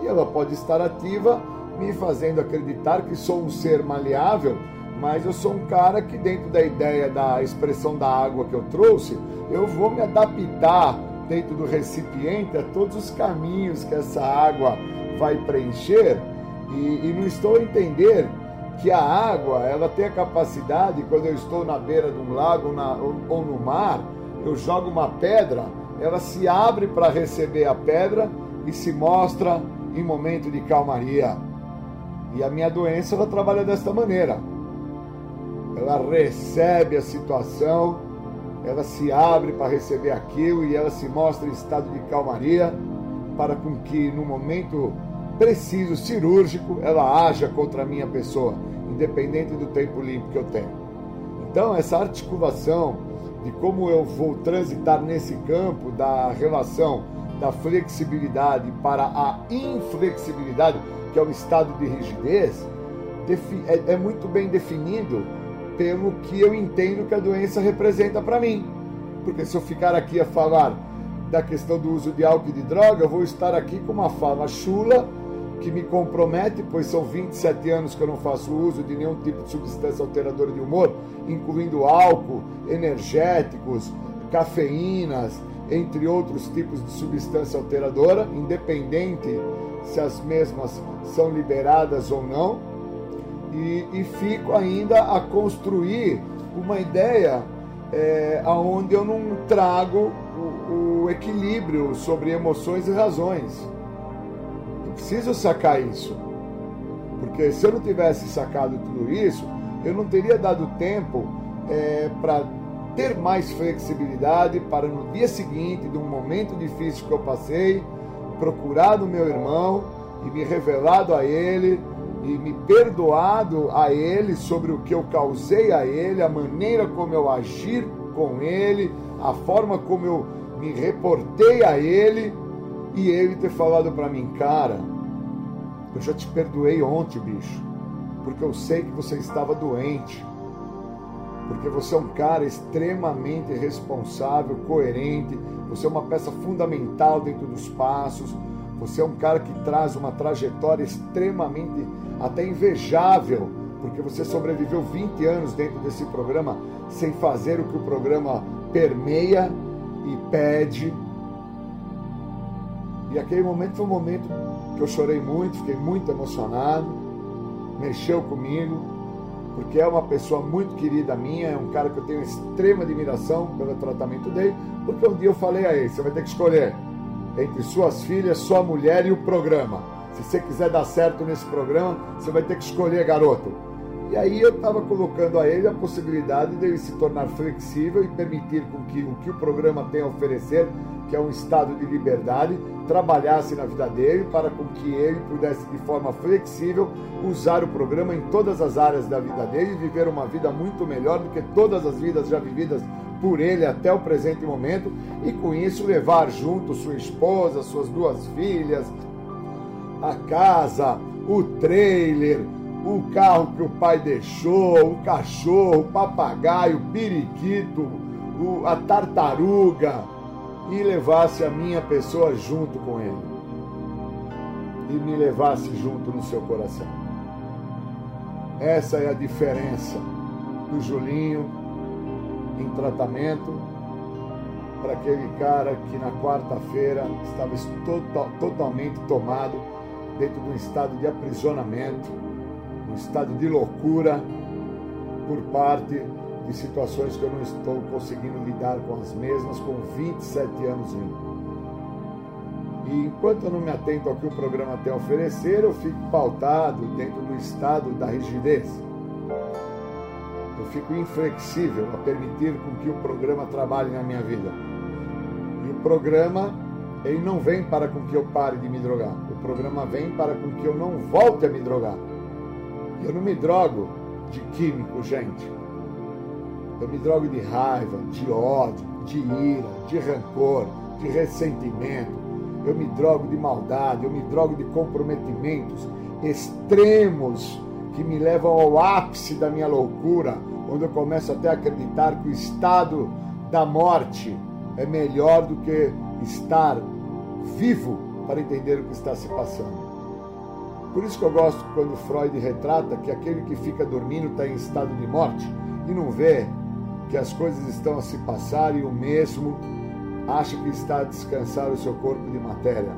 E ela pode estar ativa me fazendo acreditar que sou um ser maleável, mas eu sou um cara que, dentro da ideia da expressão da água que eu trouxe, eu vou me adaptar dentro do recipiente a todos os caminhos que essa água vai preencher e, e não estou a entender que a água ela tem a capacidade, quando eu estou na beira de um lago na, ou, ou no mar, eu jogo uma pedra, ela se abre para receber a pedra e se mostra em momento de calmaria. E a minha doença ela trabalha desta maneira. Ela recebe a situação, ela se abre para receber aquilo e ela se mostra em estado de calmaria para com que no momento preciso cirúrgico ela haja contra a minha pessoa, independente do tempo limpo que eu tenho. Então essa articulação de como eu vou transitar nesse campo da relação da flexibilidade para a inflexibilidade que é o estado de rigidez, é, é muito bem definido pelo que eu entendo que a doença representa para mim. Porque se eu ficar aqui a falar da questão do uso de álcool e de droga, eu vou estar aqui com uma fala chula que me compromete, pois são 27 anos que eu não faço uso de nenhum tipo de substância alteradora de humor, incluindo álcool, energéticos, cafeínas, entre outros tipos de substância alteradora, independente se as mesmas são liberadas ou não, e, e fico ainda a construir uma ideia é, aonde eu não trago o, o equilíbrio sobre emoções e razões. Preciso sacar isso, porque se eu não tivesse sacado tudo isso, eu não teria dado tempo é, para ter mais flexibilidade para no dia seguinte, de um momento difícil que eu passei, procurado meu irmão e me revelado a ele e me perdoado a ele sobre o que eu causei a ele, a maneira como eu agir com ele, a forma como eu me reportei a ele e ele ter falado para mim, cara, eu já te perdoei ontem, bicho, porque eu sei que você estava doente porque você é um cara extremamente responsável, coerente, você é uma peça fundamental dentro dos passos, você é um cara que traz uma trajetória extremamente até invejável, porque você sobreviveu 20 anos dentro desse programa sem fazer o que o programa permeia e pede. E aquele momento foi um momento que eu chorei muito, fiquei muito emocionado mexeu comigo, porque é uma pessoa muito querida minha, é um cara que eu tenho extrema admiração pelo tratamento dele, porque um dia eu falei a ele, você vai ter que escolher entre suas filhas, sua mulher e o programa. Se você quiser dar certo nesse programa, você vai ter que escolher, garoto. E aí eu estava colocando a ele a possibilidade de ele se tornar flexível e permitir com que o que o programa tem a oferecer, que é um estado de liberdade, trabalhasse na vida dele para com que ele pudesse de forma flexível usar o programa em todas as áreas da vida dele e viver uma vida muito melhor do que todas as vidas já vividas por ele até o presente momento. E com isso levar junto sua esposa, suas duas filhas, a casa, o trailer, o carro que o pai deixou, o cachorro, o papagaio, o periquito, o, a tartaruga, e levasse a minha pessoa junto com ele. E me levasse junto no seu coração. Essa é a diferença do Julinho em tratamento para aquele cara que na quarta-feira estava total, totalmente tomado dentro de um estado de aprisionamento, um estado de loucura por parte de situações que eu não estou conseguindo lidar com as mesmas com 27 anos vindo. E enquanto eu não me atento ao que o programa tem a oferecer, eu fico pautado dentro do estado da rigidez. Eu fico inflexível a permitir com que o programa trabalhe na minha vida. E o programa, ele não vem para com que eu pare de me drogar. O programa vem para com que eu não volte a me drogar. Eu não me drogo de químico, gente. Eu me drogo de raiva, de ódio, de ira, de rancor, de ressentimento. Eu me drogo de maldade, eu me drogo de comprometimentos extremos que me levam ao ápice da minha loucura, onde eu começo até a acreditar que o estado da morte é melhor do que estar vivo para entender o que está se passando. Por isso que eu gosto quando Freud retrata que aquele que fica dormindo está em estado de morte e não vê que as coisas estão a se passar e o mesmo acha que está a descansar o seu corpo de matéria.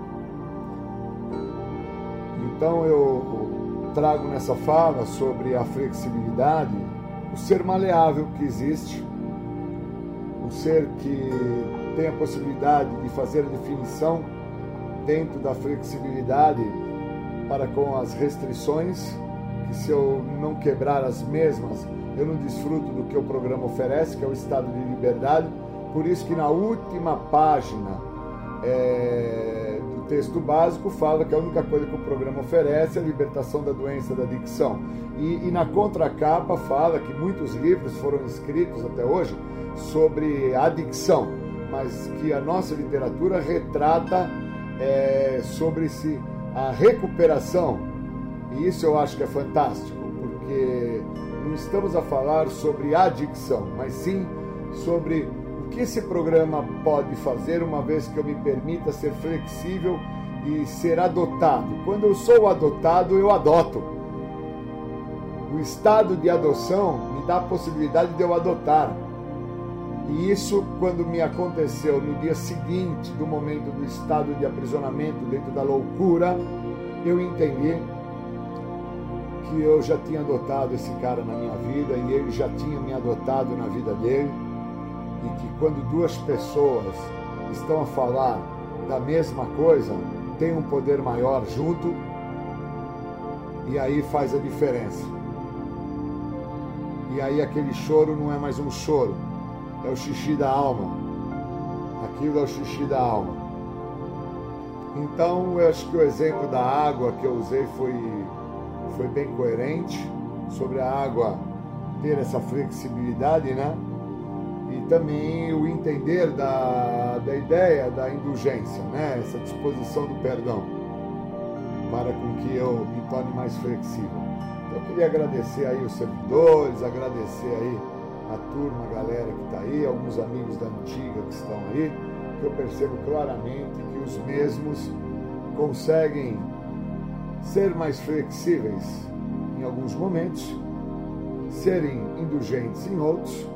Então eu trago nessa fala sobre a flexibilidade o ser maleável que existe, o ser que tem a possibilidade de fazer a definição dentro da flexibilidade para com as restrições, que se eu não quebrar as mesmas, eu não desfruto do que o programa oferece, que é o estado de liberdade. Por isso que na última página é, do texto básico fala que a única coisa que o programa oferece é a libertação da doença da adicção. E, e na contracapa fala que muitos livros foram escritos até hoje sobre adicção, mas que a nossa literatura retrata é, sobre se a recuperação. E isso eu acho que é fantástico, porque não estamos a falar sobre adicção, mas sim sobre o que esse programa pode fazer uma vez que eu me permita ser flexível e ser adotado. Quando eu sou adotado, eu adoto. O estado de adoção me dá a possibilidade de eu adotar. E isso, quando me aconteceu no dia seguinte do momento do estado de aprisionamento dentro da loucura, eu entendi que eu já tinha adotado esse cara na minha vida e ele já tinha me adotado na vida dele. E que quando duas pessoas estão a falar da mesma coisa, tem um poder maior junto e aí faz a diferença. E aí aquele choro não é mais um choro, é o xixi da alma. Aquilo é o xixi da alma. Então, eu acho que o exemplo da água que eu usei foi foi bem coerente sobre a água ter essa flexibilidade, né? E também o entender da, da ideia da indulgência, né? Essa disposição do perdão para com que eu me torne mais flexível. Então, eu queria agradecer aí os servidores, agradecer aí a turma, a galera que está aí, alguns amigos da antiga que estão aí, que eu percebo claramente que os mesmos conseguem ser mais flexíveis em alguns momentos, serem indulgentes em outros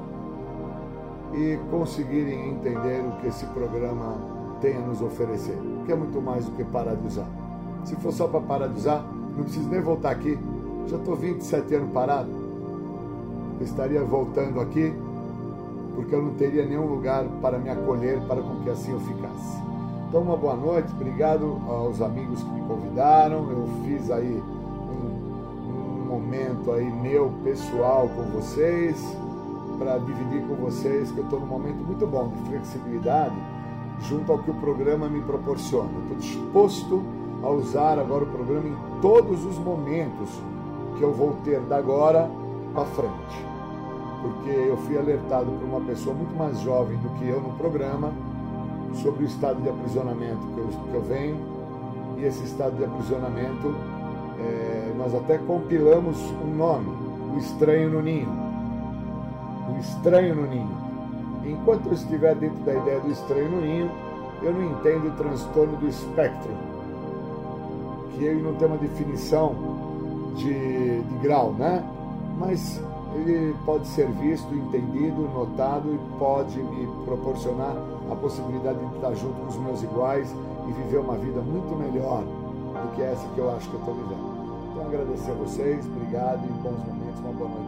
e conseguirem entender o que esse programa tem a nos oferecer, que é muito mais do que parar de usar. Se for só para parar de usar, não precisa nem voltar aqui, Já estou 27 anos parado. Eu estaria voltando aqui porque eu não teria nenhum lugar para me acolher para com que assim eu ficasse. Então, uma boa noite, obrigado aos amigos que me convidaram. Eu fiz aí um, um momento aí meu pessoal com vocês para dividir com vocês que eu estou num momento muito bom de flexibilidade junto ao que o programa me proporciona. Estou disposto a usar agora o programa em todos os momentos que eu vou ter da agora para frente. Porque eu fui alertado por uma pessoa muito mais jovem do que eu no programa sobre o estado de aprisionamento que eu, que eu venho. E esse estado de aprisionamento, é, nós até compilamos um nome, o estranho no ninho. O estranho no ninho. Enquanto eu estiver dentro da ideia do estranho no ninho, eu não entendo o transtorno do espectro, que ele não tem uma definição de, de grau, né? Mas ele pode ser visto, entendido, notado e pode me proporcionar a possibilidade de estar junto com os meus iguais e viver uma vida muito melhor do que essa que eu acho que eu estou vivendo. Então, agradecer a vocês, obrigado e bons momentos, uma boa noite